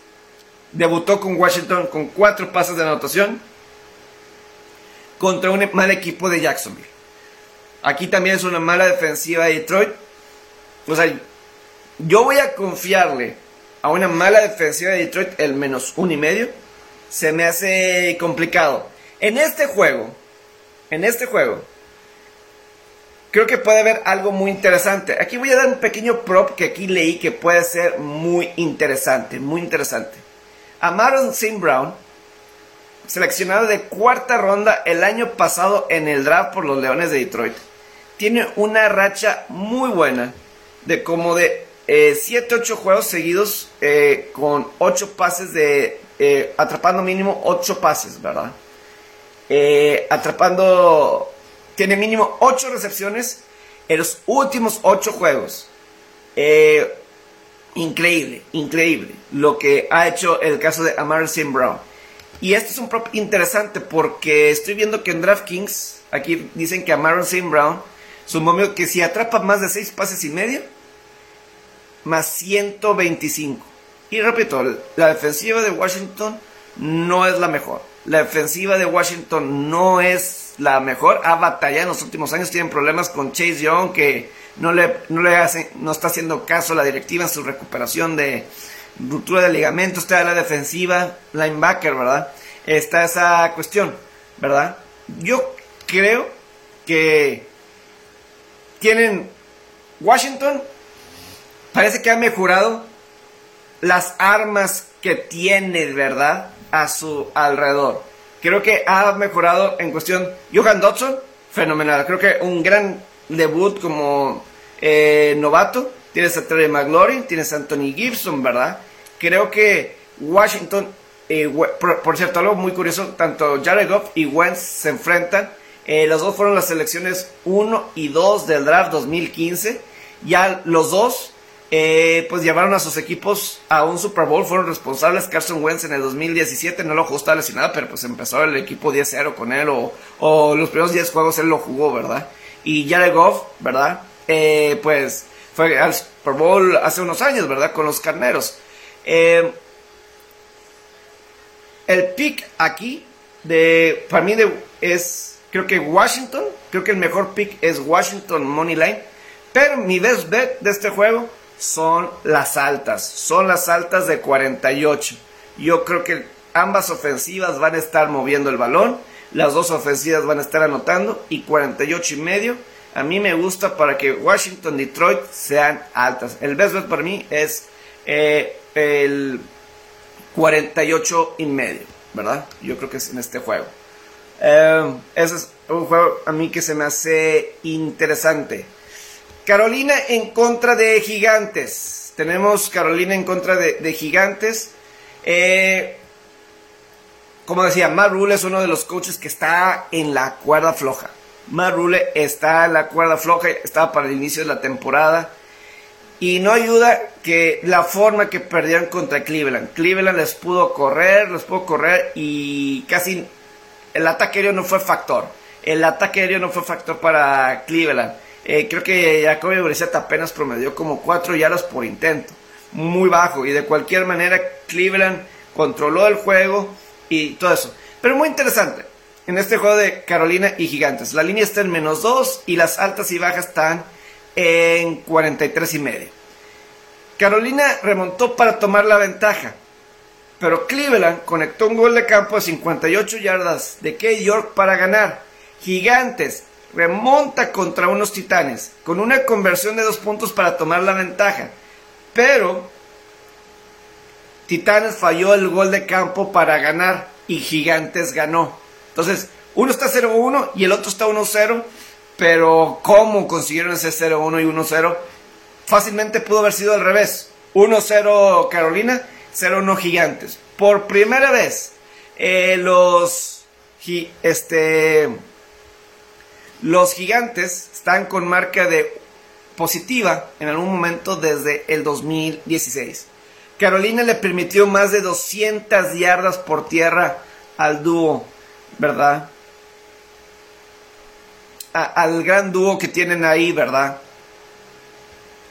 debutó con Washington con cuatro pases de anotación contra un mal equipo de Jacksonville. Aquí también es una mala defensiva de Detroit. O sea, yo voy a confiarle a una mala defensiva de Detroit el menos uno y medio. Se me hace complicado. En este juego, en este juego, creo que puede haber algo muy interesante. Aquí voy a dar un pequeño prop que aquí leí que puede ser muy interesante, muy interesante. Amaron St. Brown, seleccionado de cuarta ronda el año pasado en el draft por los Leones de Detroit, tiene una racha muy buena de como de 7-8 eh, juegos seguidos eh, con 8 pases de... Eh, atrapando mínimo 8 pases, ¿verdad? atrapando... Tiene mínimo 8 recepciones en los últimos 8 juegos. increíble, increíble lo que ha hecho el caso de Amari St. Brown. Y este es un prop interesante porque estoy viendo que en DraftKings, aquí dicen que Amari St. Brown, su momio que si atrapa más de 6 pases y medio, más 125. Y repito, la defensiva de Washington no es la mejor. La defensiva de Washington no es la mejor. Ha batallado en los últimos años. Tienen problemas con Chase Young que no le, no le hace, no está haciendo caso a la directiva en su recuperación de ruptura de ligamentos. Está la defensiva, linebacker, ¿verdad? Está esa cuestión, ¿verdad? Yo creo que tienen Washington parece que ha mejorado las armas que tiene, ¿verdad? A su alrededor. Creo que ha mejorado en cuestión. Johan Dodson, fenomenal. Creo que un gran debut como eh, novato. Tienes a Terry McLaurin, tienes a Anthony Gibson, ¿verdad? Creo que Washington, eh, por, cierto, algo muy curioso, tanto Jared Goff y Wentz se enfrentan. Eh, los dos fueron las selecciones 1 y 2 del draft 2015. Ya los dos eh, pues llevaron a sus equipos a un Super Bowl, fueron responsables. Carson Wentz en el 2017 no lo jugó, estaba lesionado, pero pues empezó el equipo 10-0 con él, o, los primeros 10 juegos él lo jugó, ¿verdad? Y Jared Goff, ¿verdad? Eh, pues fue al Super Bowl hace unos años, ¿verdad? Con los carneros. Eh, el pick aquí, de, para mí de, es, creo que Washington, creo que el mejor pick es Washington Money Line, pero mi best bet de este juego son las altas, son las altas de 48. Yo creo que ambas ofensivas van a estar moviendo el balón, las dos ofensivas van a estar anotando y 48 y medio. A mí me gusta para que Washington, Detroit sean altas. El best bet para mí es eh, el 48 y medio, ¿verdad? Yo creo que es en este juego. Eh, ese es un juego a mí que se me hace interesante. Carolina en contra de Gigantes. Tenemos Carolina en contra de, Gigantes. Eh, como decía, Matt Rule es uno de los coaches que está en la cuerda floja. Matt Rule está en la cuerda floja, estaba para el inicio de la temporada. Y no ayuda que la forma que perdieron contra Cleveland. Cleveland les pudo correr, les pudo correr y casi el ataque aéreo no fue factor. El ataque aéreo no fue factor para Cleveland. Eh, creo que Jacoby Brissett apenas promedió como 4 yardas por intento. Muy bajo. Y de cualquier manera, Cleveland controló el juego y todo eso. Pero muy interesante. en este juego de Carolina y Gigantes. La línea está en menos 2 y las altas y bajas están en 43 y. Carolina remontó para tomar la ventaja, pero Cleveland conectó un gol de campo de 58 yardas de Key York para ganar. Gigantes remonta contra unos titanes con una conversión de dos puntos para tomar la ventaja, pero Titanes falló el gol de campo para ganar y Gigantes ganó. Entonces, uno está 0-1 y el otro está 1-0, pero ¿cómo consiguieron ese 0-1 y 1-0? Fácilmente pudo haber sido al revés. 1-0 Carolina, 0-1 Gigantes. Por primera vez, eh, los, este, los Gigantes están con marca de positiva en algún momento desde el 2016. Carolina le permitió más de 200 yardas por tierra al dúo, ¿verdad? al gran dúo que tienen ahí, ¿verdad?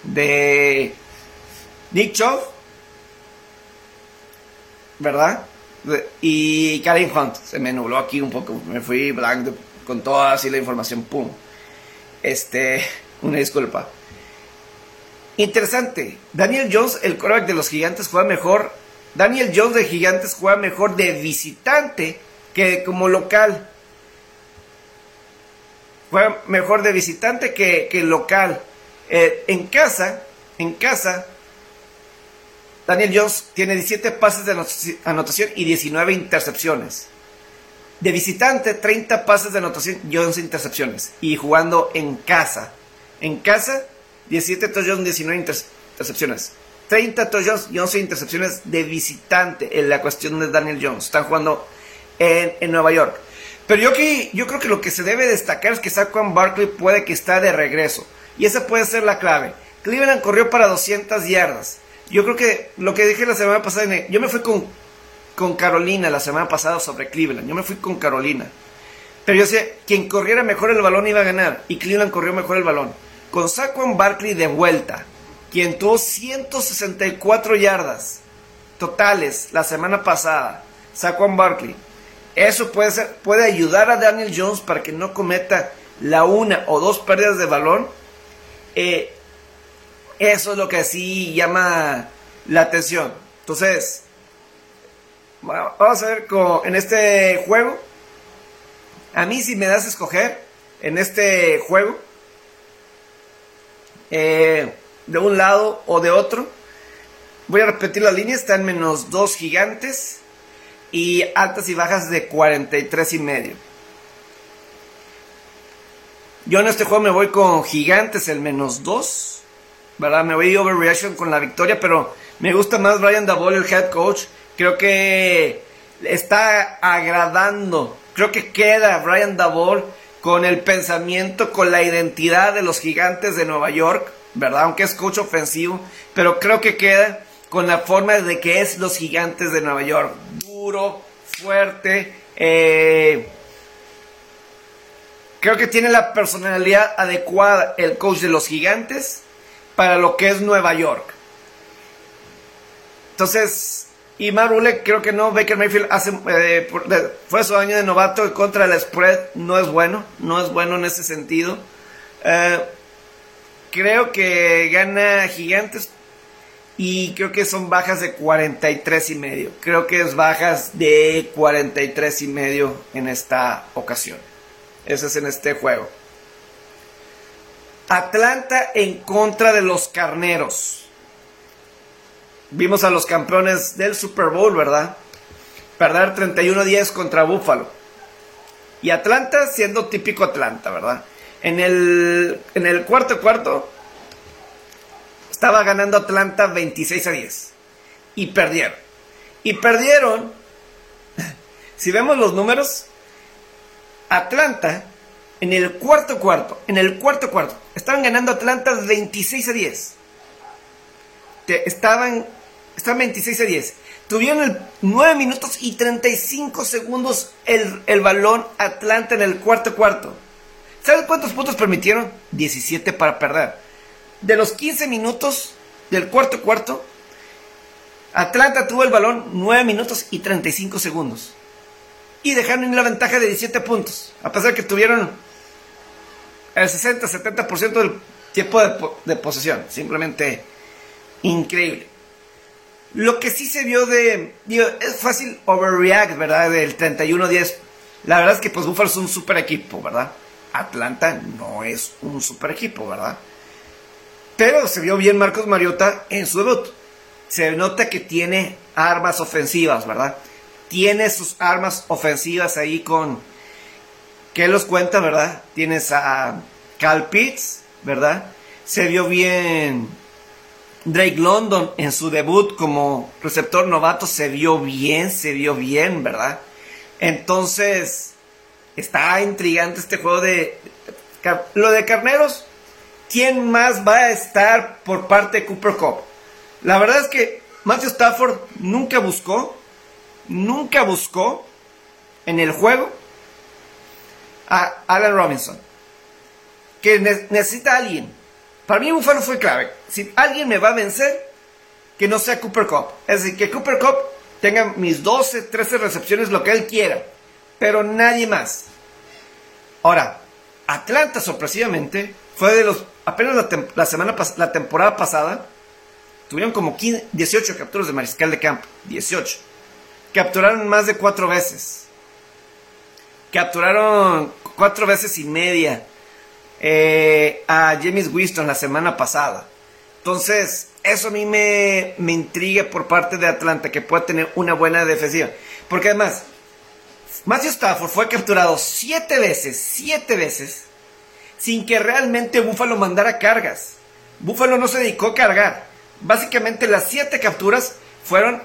De Nick Chubb, ¿verdad? y Karen Hunt. Se me nubló aquí un poco, me fui blanco con toda así la información, pum. Este, una disculpa. Interesante. Daniel Jones, el quarterback de los Gigantes, juega mejor. Daniel Jones de Gigantes juega mejor de visitante que como local. Juega mejor de visitante que, local. Eh, en casa, en casa, Daniel Jones tiene 17 pases de anotación y 19 intercepciones. De visitante, 30 pases de anotación y 11 intercepciones. Y jugando en casa. En casa, 17 touchdowns, 19 intercepciones. 30 touchdowns y 11 intercepciones de visitante en la cuestión de Daniel Jones. Están jugando en, Nueva York. Pero yo, que, yo creo que lo que se debe destacar es que Saquon Barkley puede que está de regreso. Y esa puede ser la clave. Cleveland corrió para 200 yardas. Yo creo que lo que dije la semana pasada, yo me fui con, con Carolina la semana pasada sobre Cleveland. Yo me fui con Carolina. Pero yo sé, quien corriera mejor el balón iba a ganar. Y Cleveland corrió mejor el balón con Saquon Barkley de vuelta, quien tuvo 164 yardas totales la semana pasada, Saquon Barkley. Eso puede, ser, puede ayudar a Daniel Jones para que no cometa la una o dos pérdidas de balón. Eh, eso es lo que sí llama la atención. Entonces, vamos a ver en este juego. A mí si me das a escoger en este juego, eh, de un lado o de otro. Voy a repetir la línea, está en menos 2 gigantes y altas y bajas de 43 y medio. Yo en este juego me voy con gigantes el menos 2, ¿verdad? Me voy overreaction con la victoria, pero me gusta más Brian Dabol, el head coach. Creo que está agradando. Creo que queda Brian Dabol con el pensamiento, con la identidad de los gigantes de Nueva York, ¿verdad? Aunque es coach ofensivo, pero creo que queda con la forma de que es los gigantes de Nueva York. Duro, fuerte, eh, creo que tiene la personalidad adecuada el coach de los gigantes para lo que es Nueva York. Entonces, y Marule, creo que no. Baker Mayfield hace, eh, fue su año de novato contra el spread. No es bueno. No es bueno en ese sentido. Eh, creo que gana Gigantes. Y creo que son bajas de 43 y medio. Creo que es bajas de 43 y medio en esta ocasión. Eso es en este juego. Atlanta en contra de los carneros. Vimos a los campeones del Super Bowl, ¿verdad? Perder 31-10 contra Buffalo. Y Atlanta siendo típico Atlanta, ¿verdad? En el, en el cuarto cuarto estaba ganando Atlanta 26 a 10. Y perdieron. Y perdieron. Si vemos los números, Atlanta en el cuarto cuarto, en el cuarto cuarto, estaban ganando Atlanta 26 a 10. Estaban Está 26 a 10. Tuvieron 9 minutos y 35 segundos el, el balón Atlanta en el cuarto cuarto. ¿Sabes cuántos puntos permitieron? 17 para perder. De los 15 minutos del cuarto cuarto, Atlanta tuvo el balón 9 minutos y 35 segundos. y dejaron en la ventaja de 17 puntos, a pesar de que tuvieron el 60-70% del tiempo de, de, posesión. Simplemente increíble. Lo que sí se vio de. Digo, es fácil overreact, ¿verdad? Del 31-10. La verdad es que pues Buffalo es un super equipo, ¿verdad? Atlanta no es un super equipo, ¿verdad? Pero se vio bien Marcos Mariota en su debut. Se nota que tiene armas ofensivas, ¿verdad? Tiene sus armas ofensivas ahí con. ¿Qué los cuenta, verdad? Tienes a Cal Pitts, ¿verdad? Se vio bien Drake London en su debut como receptor novato. Se vio bien, se vio bien, ¿verdad? Entonces, está intrigante este juego de. Lo de Carneros, ¿quién más va a estar por parte de Cooper Cup? La verdad es que Matthew Stafford nunca buscó, nunca buscó en el juego a Alan Robinson. Que necesita alguien. Para mí Buffalo fue clave. Si alguien me va a vencer, que no sea Cooper Cup. Es decir, que Cooper Cup tenga mis 12, 13 recepciones, lo que él quiera. Pero nadie más. Ahora, Atlanta sorpresivamente fue de los apenas la, semana la temporada pasada tuvieron como 18 capturas de mariscal de campo, 18. Capturaron más de cuatro veces. Capturaron cuatro veces y media eh, a James Winston la semana pasada. Entonces, eso a mí me, me intriga por parte de Atlanta, que pueda tener una buena defensiva. Porque además, Matthew Stafford fue capturado siete veces, siete veces, sin que realmente Buffalo mandara cargas. Buffalo no se dedicó a cargar. Básicamente las siete capturas fueron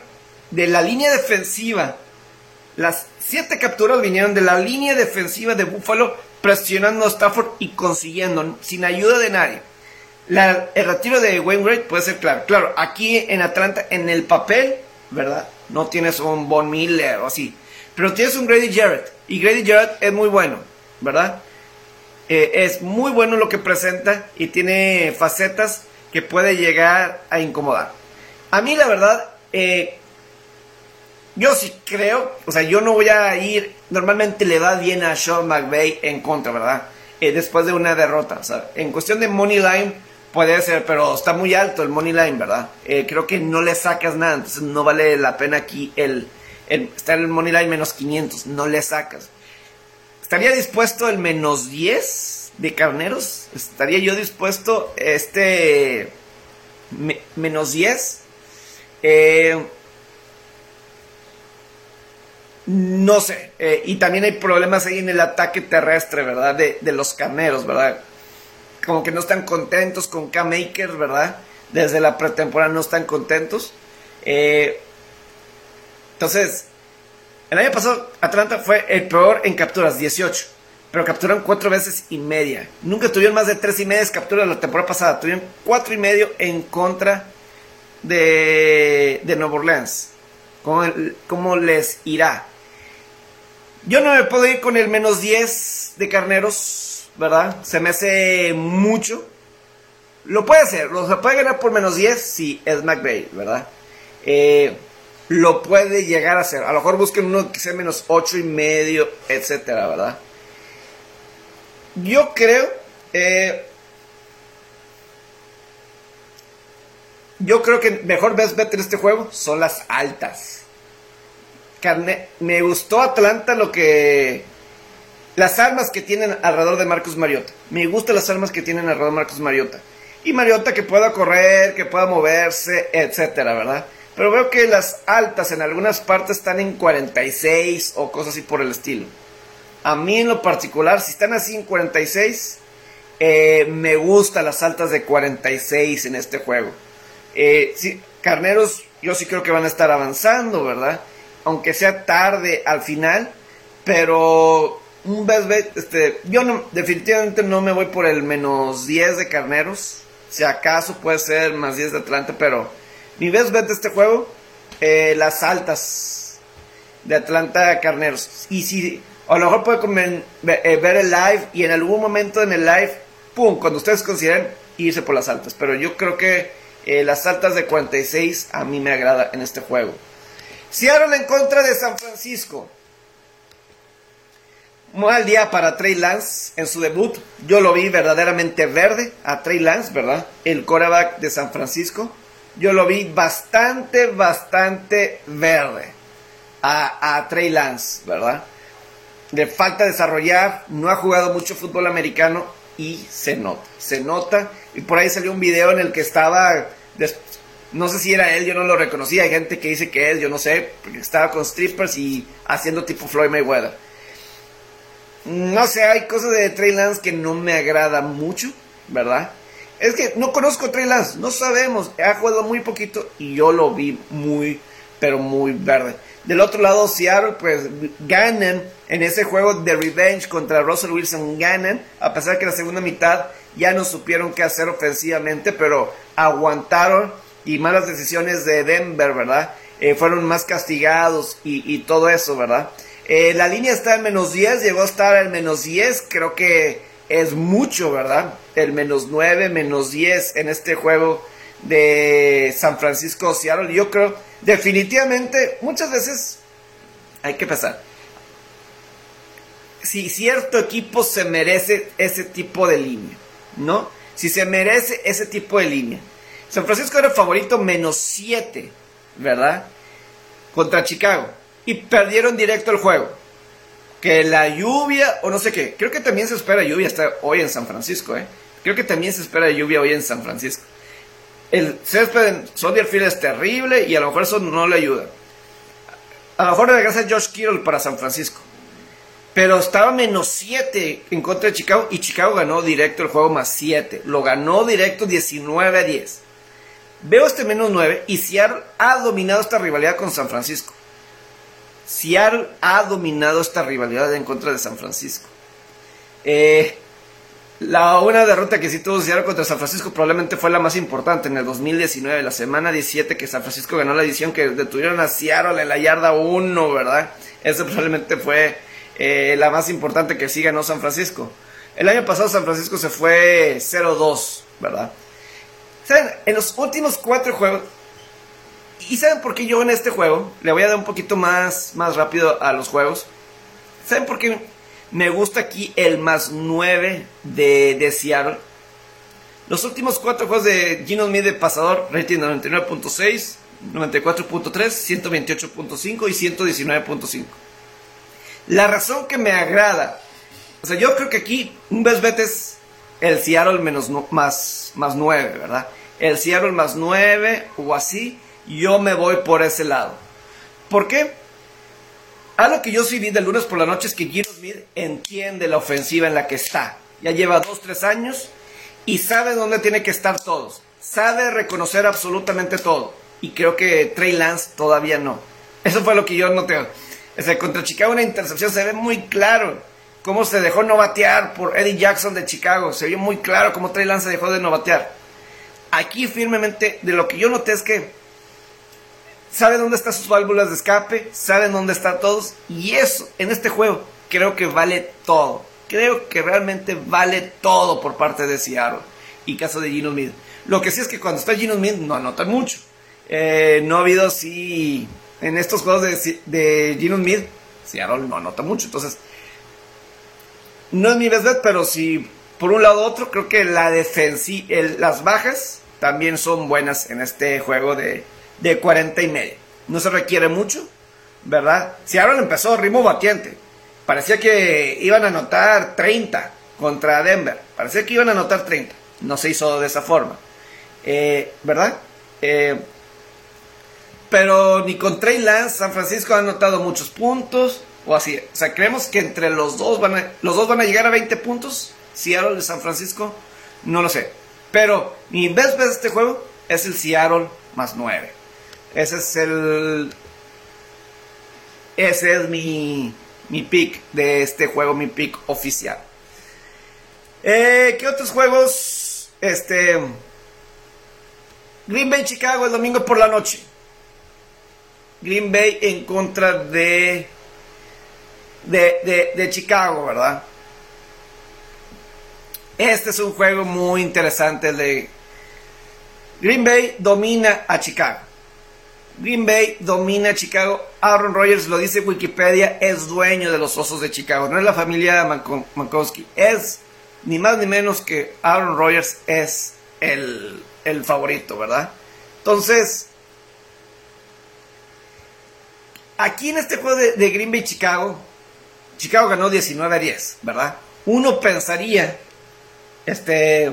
de la línea defensiva. Las siete capturas vinieron de la línea defensiva de Buffalo presionando a Stafford y consiguiendo, sin ayuda de nadie. el retiro de Wainwright puede ser claro. Claro, aquí en Atlanta, en el papel, ¿verdad? No tienes un Von Miller o así. Pero tienes un Grady Jarrett. Y Grady Jarrett es muy bueno, ¿verdad? Eh, es muy bueno lo que presenta y tiene facetas que puede llegar a incomodar. A mí la verdad, eh, yo sí creo, o sea, yo no voy a ir, normalmente le va bien a Sean McVay en contra, ¿verdad? Eh, después de una derrota, o sea, en cuestión de money line puede ser, pero está muy alto el money line, ¿verdad? creo que no le sacas nada, entonces no vale la pena aquí el está en el money line menos 500, no le sacas. ¿Estaría dispuesto el menos 10 de carneros? ¿Estaría yo dispuesto este menos 10? Eh, no sé. Eh, y también hay problemas ahí en el ataque terrestre, ¿verdad? De, de los carneros, ¿verdad? Como que no están contentos con K-Maker, ¿verdad? Desde la pretemporada no están contentos. Eh, entonces, el año pasado Atlanta fue el peor en capturas, 18. Pero capturaron cuatro veces y media. Nunca tuvieron más de tres y media capturas la temporada pasada. Tuvieron cuatro y medio en contra de, de Nueva Orleans. ¿Cómo, les irá? Yo no me puedo ir con el menos 10 de carneros, ¿verdad? Se me hace mucho. Lo puede hacer, lo puede ganar por menos 10 si es McVay, ¿verdad? Eh, lo puede llegar a hacer. A lo mejor busquen uno que sea menos 8 y medio, etcétera, ¿verdad? Yo creo. Eh, yo creo que mejor best bet en este juego son las altas. Me gustó Atlanta lo que. Las armas que tienen alrededor de Marcus Mariota. Me gustan las armas que tienen alrededor de Marcus Mariota. Y Mariota que pueda correr, que pueda moverse, etcétera, ¿verdad? Pero veo que las altas en algunas partes están en 46 o cosas así por el estilo. A mí en lo particular, si están así en 46, eh, me gustan las altas de 46 en este juego. Eh, carneros, yo sí creo que van a estar avanzando, ¿verdad? Aunque sea tarde al final, pero un best bet, este, yo no, definitivamente no me voy por el menos 10 de carneros. Si acaso puede ser más 10 de Atlanta, pero mi best bet de este juego, eh, las altas de Atlanta Carneros. Y si, a lo mejor puede eh, ver el live y en algún momento en el live, pum, cuando ustedes consideren irse por las altas. Pero yo creo que eh, las altas de 46 a mí me agrada en este juego. Seattle en contra de San Francisco. Mal día para Trey Lance en su debut. Yo lo vi verdaderamente verde a Trey Lance, ¿verdad? El quarterback de San Francisco. Yo lo vi bastante, bastante verde a, a Trey Lance, ¿verdad? Le falta desarrollar, no ha jugado mucho fútbol americano y se nota, se nota. Y por ahí salió un video en el que estaba, no sé si era él, yo no lo reconocía, hay gente que dice que es, yo no sé, estaba con strippers y haciendo tipo Floyd Mayweather. No sé, hay cosas de Trey Lance que no me agrada mucho, ¿verdad? Es que no conozco a Trey Lance, no sabemos, ha jugado muy poquito y yo lo vi muy, pero muy verde. Del otro lado, Seattle, pues ganan en ese juego de revenge contra Russell Wilson, ganan, a pesar que la segunda mitad ya no supieron qué hacer ofensivamente, pero aguantaron y malas decisiones de Denver, ¿verdad? Eh, fueron más castigados y, todo eso, ¿verdad? Eh, la línea está en menos 10, llegó a estar en menos 10, creo que es mucho, ¿verdad? El menos 9, menos 10 en este juego de San Francisco Seattle. Yo creo definitivamente muchas veces hay que pensar si cierto equipo se merece ese tipo de línea, ¿no? Si se merece ese tipo de línea. San Francisco era el favorito menos 7, ¿verdad? Contra Chicago. Y perdieron directo el juego. Que la lluvia, o no sé qué. Creo que también se espera lluvia hasta hoy en San Francisco, ¿eh? Creo que también se espera lluvia hoy en San Francisco. El césped en Soldier es terrible y a lo mejor eso no le ayuda. A lo mejor regresa Josh Kittle para San Francisco. Pero estaba menos 7 en contra de Chicago y Chicago ganó directo el juego más 7. Lo ganó directo 19 a 10. Veo este menos 9 y Seattle ha dominado esta rivalidad con San Francisco. Seattle ha dominado esta rivalidad en contra de San Francisco. Eh, la una derrota que sí tuvo Seattle contra San Francisco probablemente fue la más importante en el 2019, la semana 17 que San Francisco ganó la edición que detuvieron a Seattle en la yarda 1, ¿verdad? Esa probablemente fue eh, la más importante que sí ganó San Francisco. El año pasado San Francisco se fue 0-2, ¿verdad? ¿Saben? En los últimos cuatro juegos, ¿y saben por qué yo en este juego? Le voy a dar un poquito más, más rápido a los juegos. ¿Saben por qué? Me gusta aquí el más 9 de, de Seattle. Los últimos cuatro juegos de Gino Smith de pasador, rating 99.6, 94.3, 128.5 y 119.5. La razón que me agrada, o sea, yo creo que aquí un best bet es el Seattle menos más, más 9, ¿verdad? El Seattle más 9 o así, yo me voy por ese lado. ¿Por qué? Algo que yo sí vi de lunes por la noche es que Gino Smith entiende la ofensiva en la que está. Ya lleva 2, 3 años y sabe dónde tiene que estar todos. Sabe reconocer absolutamente todo. Y creo que Trey Lance todavía no. Eso fue lo que yo noté. O sea, contra Chicago una intercepción se ve muy claro cómo se dejó novatear por Eddie Jackson de Chicago. Se vio muy claro cómo Trey Lance se dejó de novatear. Aquí firmemente de lo que yo noté es que sabe dónde están sus válvulas de escape, saben dónde están todos y eso en este juego creo que vale todo. Creo que realmente vale todo por parte de Seattle y caso de Gino Smith. Lo que sí es que cuando está Gino Smith no anotan mucho. Eh, no ha habido así en estos juegos de, de Gino Smith, Seattle no anota mucho. Entonces, no es mi best bet, pero si por un lado otro, creo que la defensiva, las bajas también son buenas en este juego de, de 40 y medio. No se requiere mucho, ¿verdad? Si ahora empezó ritmo batiente. Parecía que iban a anotar 30 contra Denver. Parecía que iban a anotar 30. No se hizo de esa forma. Eh, ¿Verdad? Eh, pero ni con Trey Lance, San Francisco ha anotado muchos puntos. O así. O sea, creemos que entre los dos van a, los dos van a llegar a 20 puntos. Seattle de San Francisco. No lo sé. Pero mi best de este juego es el Seattle más 9. Ese es el. Ese es mi, mi pick de este juego, mi pick oficial. Eh, ¿Qué otros juegos? Este. Green Bay, Chicago el domingo por la noche. Green Bay en contra de, de, de Chicago, ¿verdad? Este es un juego muy interesante. El de Green Bay domina a Chicago. Green Bay domina Chicago. Aaron Rodgers, lo dice Wikipedia, es dueño de los Osos de Chicago. No es la familia Mankowski. Es ni más ni menos que Aaron Rodgers es el, favorito, ¿verdad? Entonces, aquí en este juego de, de Green Bay Chicago, Chicago ganó 19 a 10, ¿verdad? Uno pensaría, este,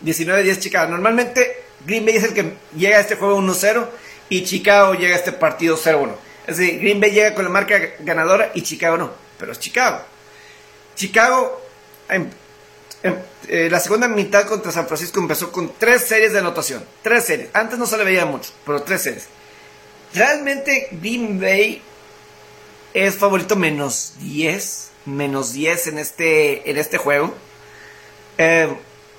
19 a 10 Chicago. Normalmente Green Bay es el que llega a este juego 1-0 y Chicago llega a este partido 0-1. Es decir, Green Bay llega con la marca ganadora y Chicago no, pero es Chicago. Chicago, eh, la segunda mitad contra San Francisco empezó con tres series de anotación. Tres series. Antes no se le veía mucho, pero tres series. Realmente Green Bay es favorito menos 10. Menos 10 en este, en este juego. Eh,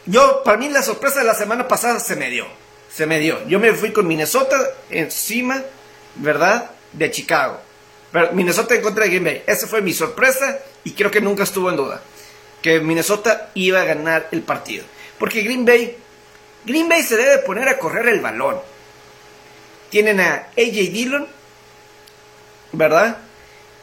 yo, para mí la sorpresa de la semana pasada se me dio se me dio. Yo me fui con Minnesota encima, ¿verdad? De Chicago. Minnesota en contra de Green Bay. Esa fue mi sorpresa y creo que nunca estuvo en duda. Que Minnesota iba a ganar el partido. Porque Green Bay, Green Bay se debe poner a correr el balón. Tienen a AJ Dillon, ¿verdad?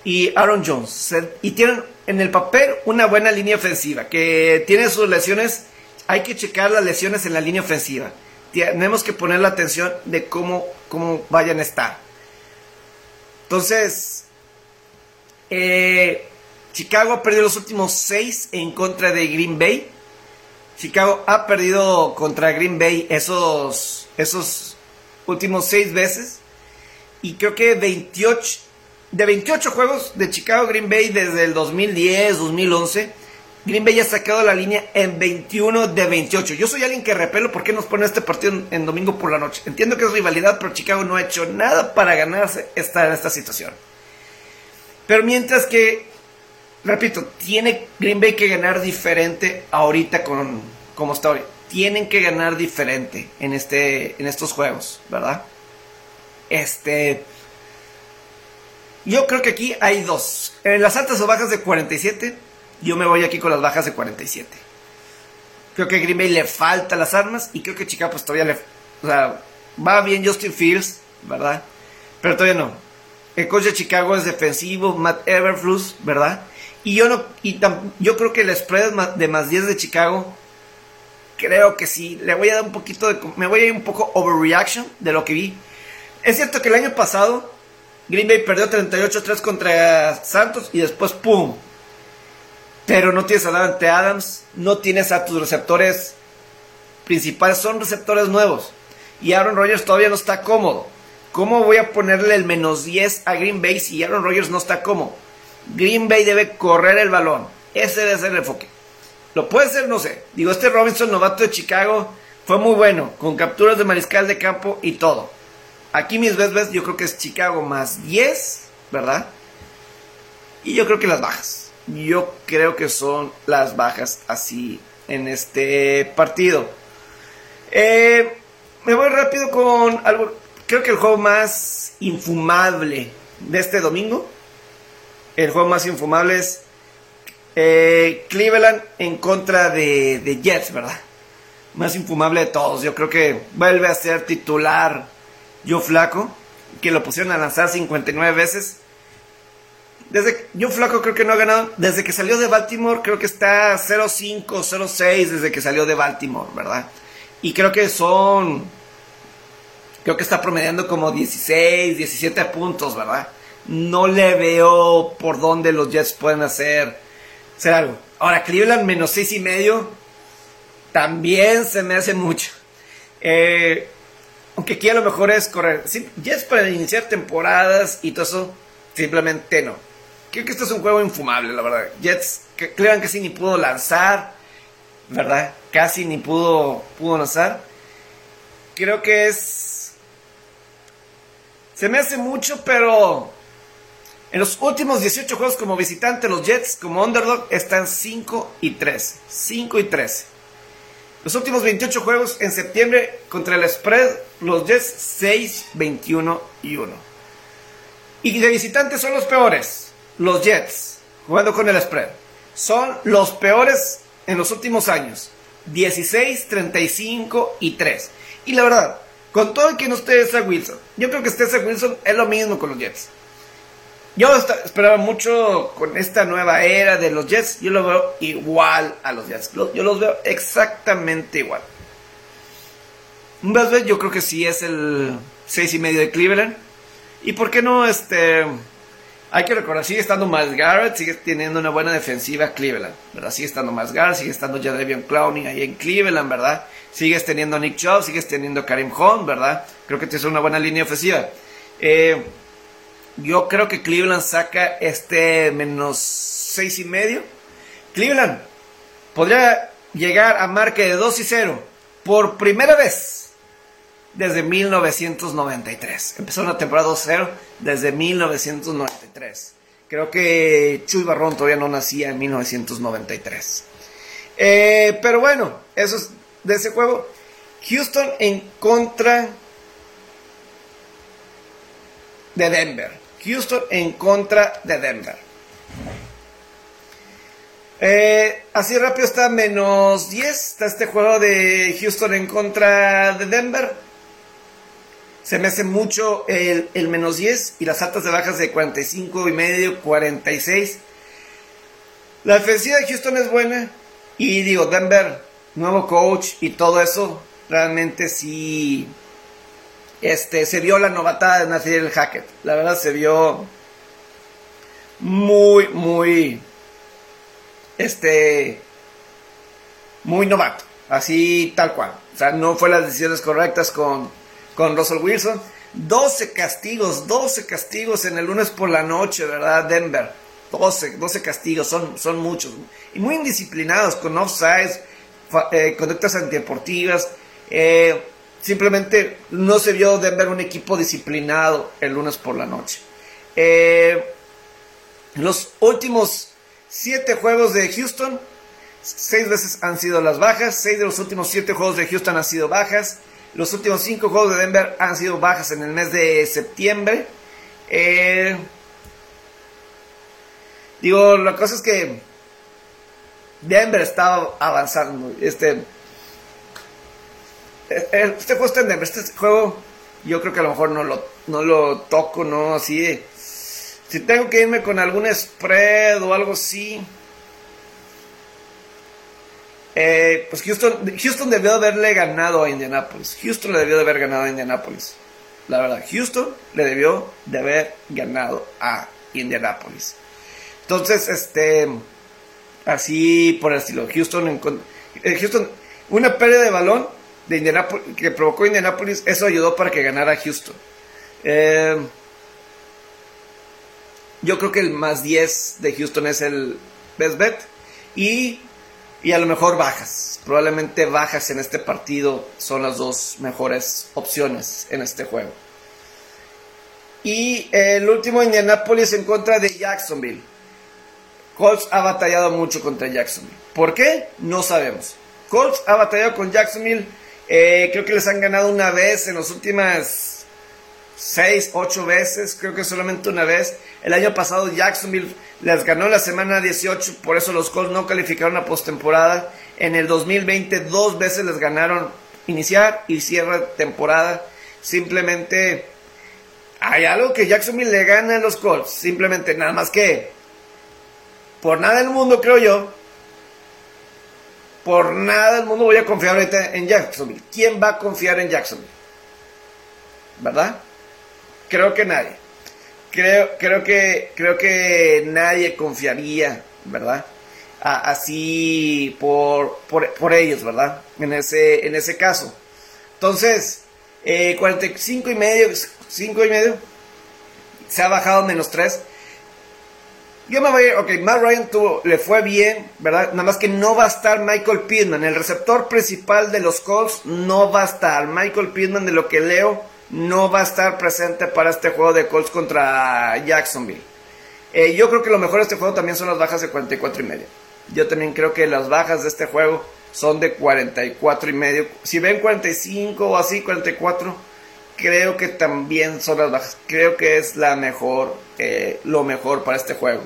Y Aaron Jones. Y tienen en el papel una buena línea ofensiva. Que tiene sus lesiones. Hay que checar las lesiones en la línea ofensiva tenemos que poner la atención de cómo, cómo vayan a estar. Entonces, eh, Chicago ha perdido los últimos seis en contra de Green Bay. Chicago ha perdido contra Green Bay esos, esos últimos seis veces. Y creo que 28, de 28 juegos de Chicago Green Bay desde el 2010, 2011 Green Bay ha sacado la línea en 21 de 28. Yo soy alguien que repelo por qué nos pone este partido en, domingo por la noche. Entiendo que es rivalidad, pero Chicago no ha hecho nada para ganarse estar en esta situación. Pero mientras que, repito, tiene Green Bay que ganar diferente ahorita con como está hoy. Tienen que ganar diferente en, este, en estos juegos, ¿verdad? Este. Yo creo que aquí hay dos. En las altas o bajas de 47 yo me voy aquí con las bajas de 47. Creo que a Green Bay le falta las armas y creo que Chicago pues todavía le... O sea, va bien Justin Fields, ¿verdad? Pero todavía no. El coach de Chicago es defensivo, Matt Everfluss, ¿verdad? Y yo no y yo creo que el spread de más 10 de Chicago creo que sí, le voy a dar un poquito de me voy a ir un poco overreaction de lo que vi. Es cierto que el año pasado Green Bay perdió 38-3 contra Santos y después pum, pero no tienes a Davante Adams, no tienes a tus receptores principales, son receptores nuevos. Y Aaron Rodgers todavía no está cómodo. ¿Cómo voy a ponerle el menos 10 a Green Bay si Aaron Rodgers no está cómodo? Green Bay debe correr el balón. Ese debe ser el enfoque. Lo puede ser, no sé. Digo, este Robinson, novato de Chicago, fue muy bueno, con capturas de mariscal de campo y todo. Aquí mis veces yo creo que es Chicago más 10, ¿verdad? Y yo creo que las bajas yo creo que son las bajas así en este partido. Eh, me voy rápido con algo, creo que el juego más infumable de este domingo, el juego más infumable es eh, Cleveland en contra de, de Jets, ¿verdad? Más infumable de todos. Yo creo que vuelve a ser titular Yo Flaco, que lo pusieron a lanzar 59 veces desde yo flaco creo que no ha ganado desde que salió de Baltimore, creo que está 0-5, 0-6 desde que salió de Baltimore, ¿verdad? Y creo que son creo que está promediando como 16, 17 puntos, ¿verdad? No le veo por dónde los Jets pueden hacer, hacer algo. Ahora, Cleveland menos 6 y medio también se me hace mucho. Eh, aunque aquí a lo mejor es correr. Jets para iniciar temporadas y todo eso, simplemente no. Creo que este es un juego infumable, la verdad. Jets, que, que casi ni pudo lanzar, ¿verdad? Casi ni pudo, pudo lanzar. Creo que es... Se me hace mucho, pero... En los últimos 18 juegos como visitante, los Jets como underdog están 5 y 3. 5 y 13. Los últimos 28 juegos en septiembre contra el spread, los Jets 6, 21 y 1. Y de visitante son los peores los Jets, jugando con el spread, son los peores en los últimos años. 16, 35 y 3. Y la verdad, Con todo el que no esté esa Wilson. Yo creo que esté esa Wilson es lo mismo con los Jets. Yo esperaba mucho con esta nueva era de los Jets. Yo lo veo igual a los Jets. Yo los veo exactamente igual. Más yo creo que sí es el 6 y medio de Cleveland. Y por qué no, este. Hay que recordar, sigue estando Miles Garrett, sigue teniendo una buena defensiva Cleveland, ¿verdad? Sigue estando Miles Garrett, sigue estando Jadavion Clowney ahí en Cleveland, ¿verdad? Sigues teniendo Nick Chubb, sigues teniendo Karim Hunt, ¿verdad? Creo que tienes una buena línea ofensiva. Eh, yo creo que Cleveland saca este menos seis y medio. Cleveland podría llegar a marca de 2 y 0 por primera vez desde 1993. Empezó una temporada 2-0 desde 1993. Creo que Chuy Barrón todavía no nacía en 1993. Eh, pero bueno, eso es de ese juego. Houston en contra de Denver. Houston en contra de Denver. Eh, así rápido está menos 10. Está este juego de Houston en contra de Denver se me hace mucho el, menos 10 y las altas de bajas de 45 y medio, 46. La defensiva de Houston es buena y digo, Denver, nuevo coach y todo eso, realmente sí este, se vio la novatada de Nathaniel Hackett. La verdad se vio muy, muy, este, muy novato. Así tal cual. O sea, no fue las decisiones correctas con con Russell Wilson. 12 castigos, 12 castigos en el lunes por la noche, ¿verdad? Denver. 12, 12 castigos, son, son muchos. Y muy indisciplinados, con offsides, eh, conductas antideportivas. Eh, simplemente no se vio Denver un equipo disciplinado el lunes por la noche. Eh, los últimos 7 juegos de Houston, 6 veces han sido las bajas. 6 de los últimos 7 juegos de Houston han sido bajas. Los últimos cinco juegos de Denver han sido bajas en el mes de septiembre. Eh, digo, la cosa es que Denver está avanzando. Este, este juego está en. Este juego yo creo que a lo mejor no lo, no lo toco, ¿no? Así Si tengo que irme con algún spread o algo así. Eh, pues Houston, Houston debió haberle ganado a Indianapolis. Houston le debió de haber ganado a Indianapolis. La verdad, Houston le debió de haber ganado a Indianapolis. Entonces, este, así por el estilo. Houston, eh, Houston, una pérdida de balón de que provocó Indianapolis, eso ayudó para que ganara Houston. Eh, yo creo que el más 10 de Houston es el best bet. Y y a lo mejor bajas. Probablemente bajas en este partido son las dos mejores opciones en este juego. Y el último Indianapolis en contra de Jacksonville. Colts ha batallado mucho contra Jacksonville. ¿Por qué? No sabemos. Colts ha batallado con Jacksonville. Eh, creo que les han ganado una vez en las últimas 6, 8 veces, creo que solamente una vez. El año pasado Jacksonville les ganó la semana 18, por eso los Colts no calificaron a postemporada. En el 2020 dos veces les ganaron iniciar y cierre temporada. Simplemente hay algo que Jacksonville le gana a los Colts. Simplemente nada más que por nada del mundo creo yo. Por nada del mundo voy a confiar ahorita en Jacksonville. ¿Quién va a confiar en Jacksonville? ¿Verdad? Creo que nadie. Creo, creo, que, creo que nadie confiaría, ¿verdad? así por, por, ellos, ¿verdad? En ese, en ese caso. Entonces, 45 eh, y medio, 5 y medio, se ha bajado menos 3. Yo me voy a ir, ok, Matt Ryan tuvo, le fue bien, ¿verdad? Nada más que no va a estar Michael Pittman, el receptor principal de los Colts no va a estar. Michael Pittman, de lo que leo, no va a estar presente para este juego de Colts contra Jacksonville. Eh, yo creo que lo mejor de este juego también son las bajas de 44 y medio. Yo también creo que las bajas de este juego son de 44 y medio. Si ven 45 o así, 44, creo que también son las bajas. Creo que es la mejor, eh, lo mejor para este juego.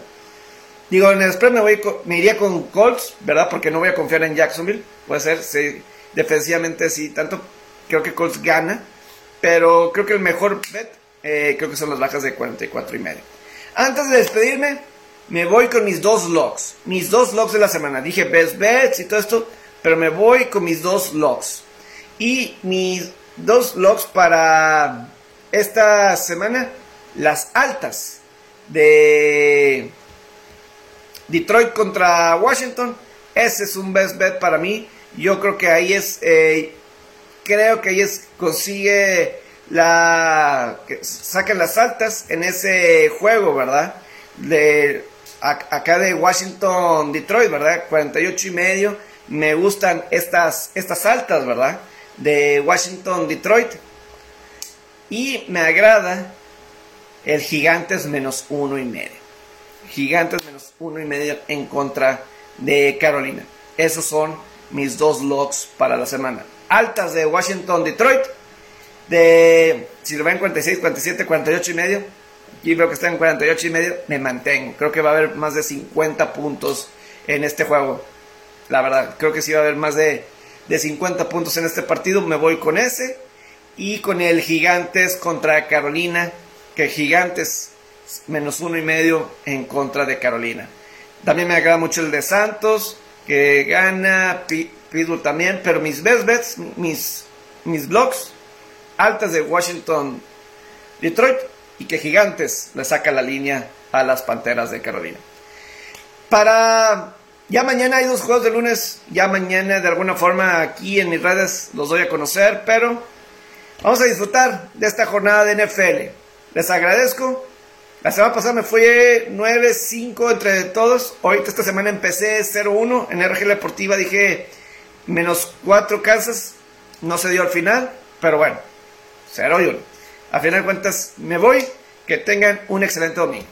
Digo, en el spread me, voy, me iría con Colts, ¿verdad? Porque no voy a confiar en Jacksonville. Puede ser, sí, defensivamente sí, tanto creo que Colts gana pero creo que el mejor bet, eh, creo que son las bajas de 44 y medio. Antes de despedirme, me voy con mis dos logs. Mis dos logs de la semana. Dije best bets y todo esto, pero me voy con mis dos logs. Y mis dos logs para esta semana, las altas de Detroit contra Washington. Ese es un best bet para mí. Yo creo que ahí es, eh, creo que ahí es, consigue la, que saquen las altas en ese juego, ¿verdad? De acá de Washington, Detroit, ¿verdad? 48 y medio. Me gustan estas, estas altas, ¿verdad? De Washington, Detroit. Y me agrada el Gigantes menos uno y medio. Gigantes menos uno y medio en contra de Carolina. Esos son mis dos logs para la semana. Altas de Washington, Detroit. De, si lo ven 46, 47, 48 y medio. Y veo que está en 48 y medio. Me mantengo. Creo que va a haber más de 50 puntos en este juego. La verdad, creo que sí va a haber más de, de 50 puntos en este partido. Me voy con ese. Y con el Gigantes contra Carolina. Que Gigantes menos uno y medio en contra de Carolina. También me agrada mucho el de Santos, que gana, Pitbull también, pero mis best bets, mis, mis blogs, altas de Washington, Detroit, y que Gigantes le saca la línea a las Panteras de Carolina. Para ya mañana hay dos juegos de lunes, ya mañana de alguna forma aquí en mis redes los doy a conocer, pero vamos a disfrutar de esta jornada de NFL. Les agradezco la semana pasada me fui 9-5 entre todos. Ahorita esta semana empecé 0-1. En RG Deportiva dije menos 4 casas. No se dio al final. Pero bueno, 0 y 1. A final de cuentas me voy. Que tengan un excelente domingo.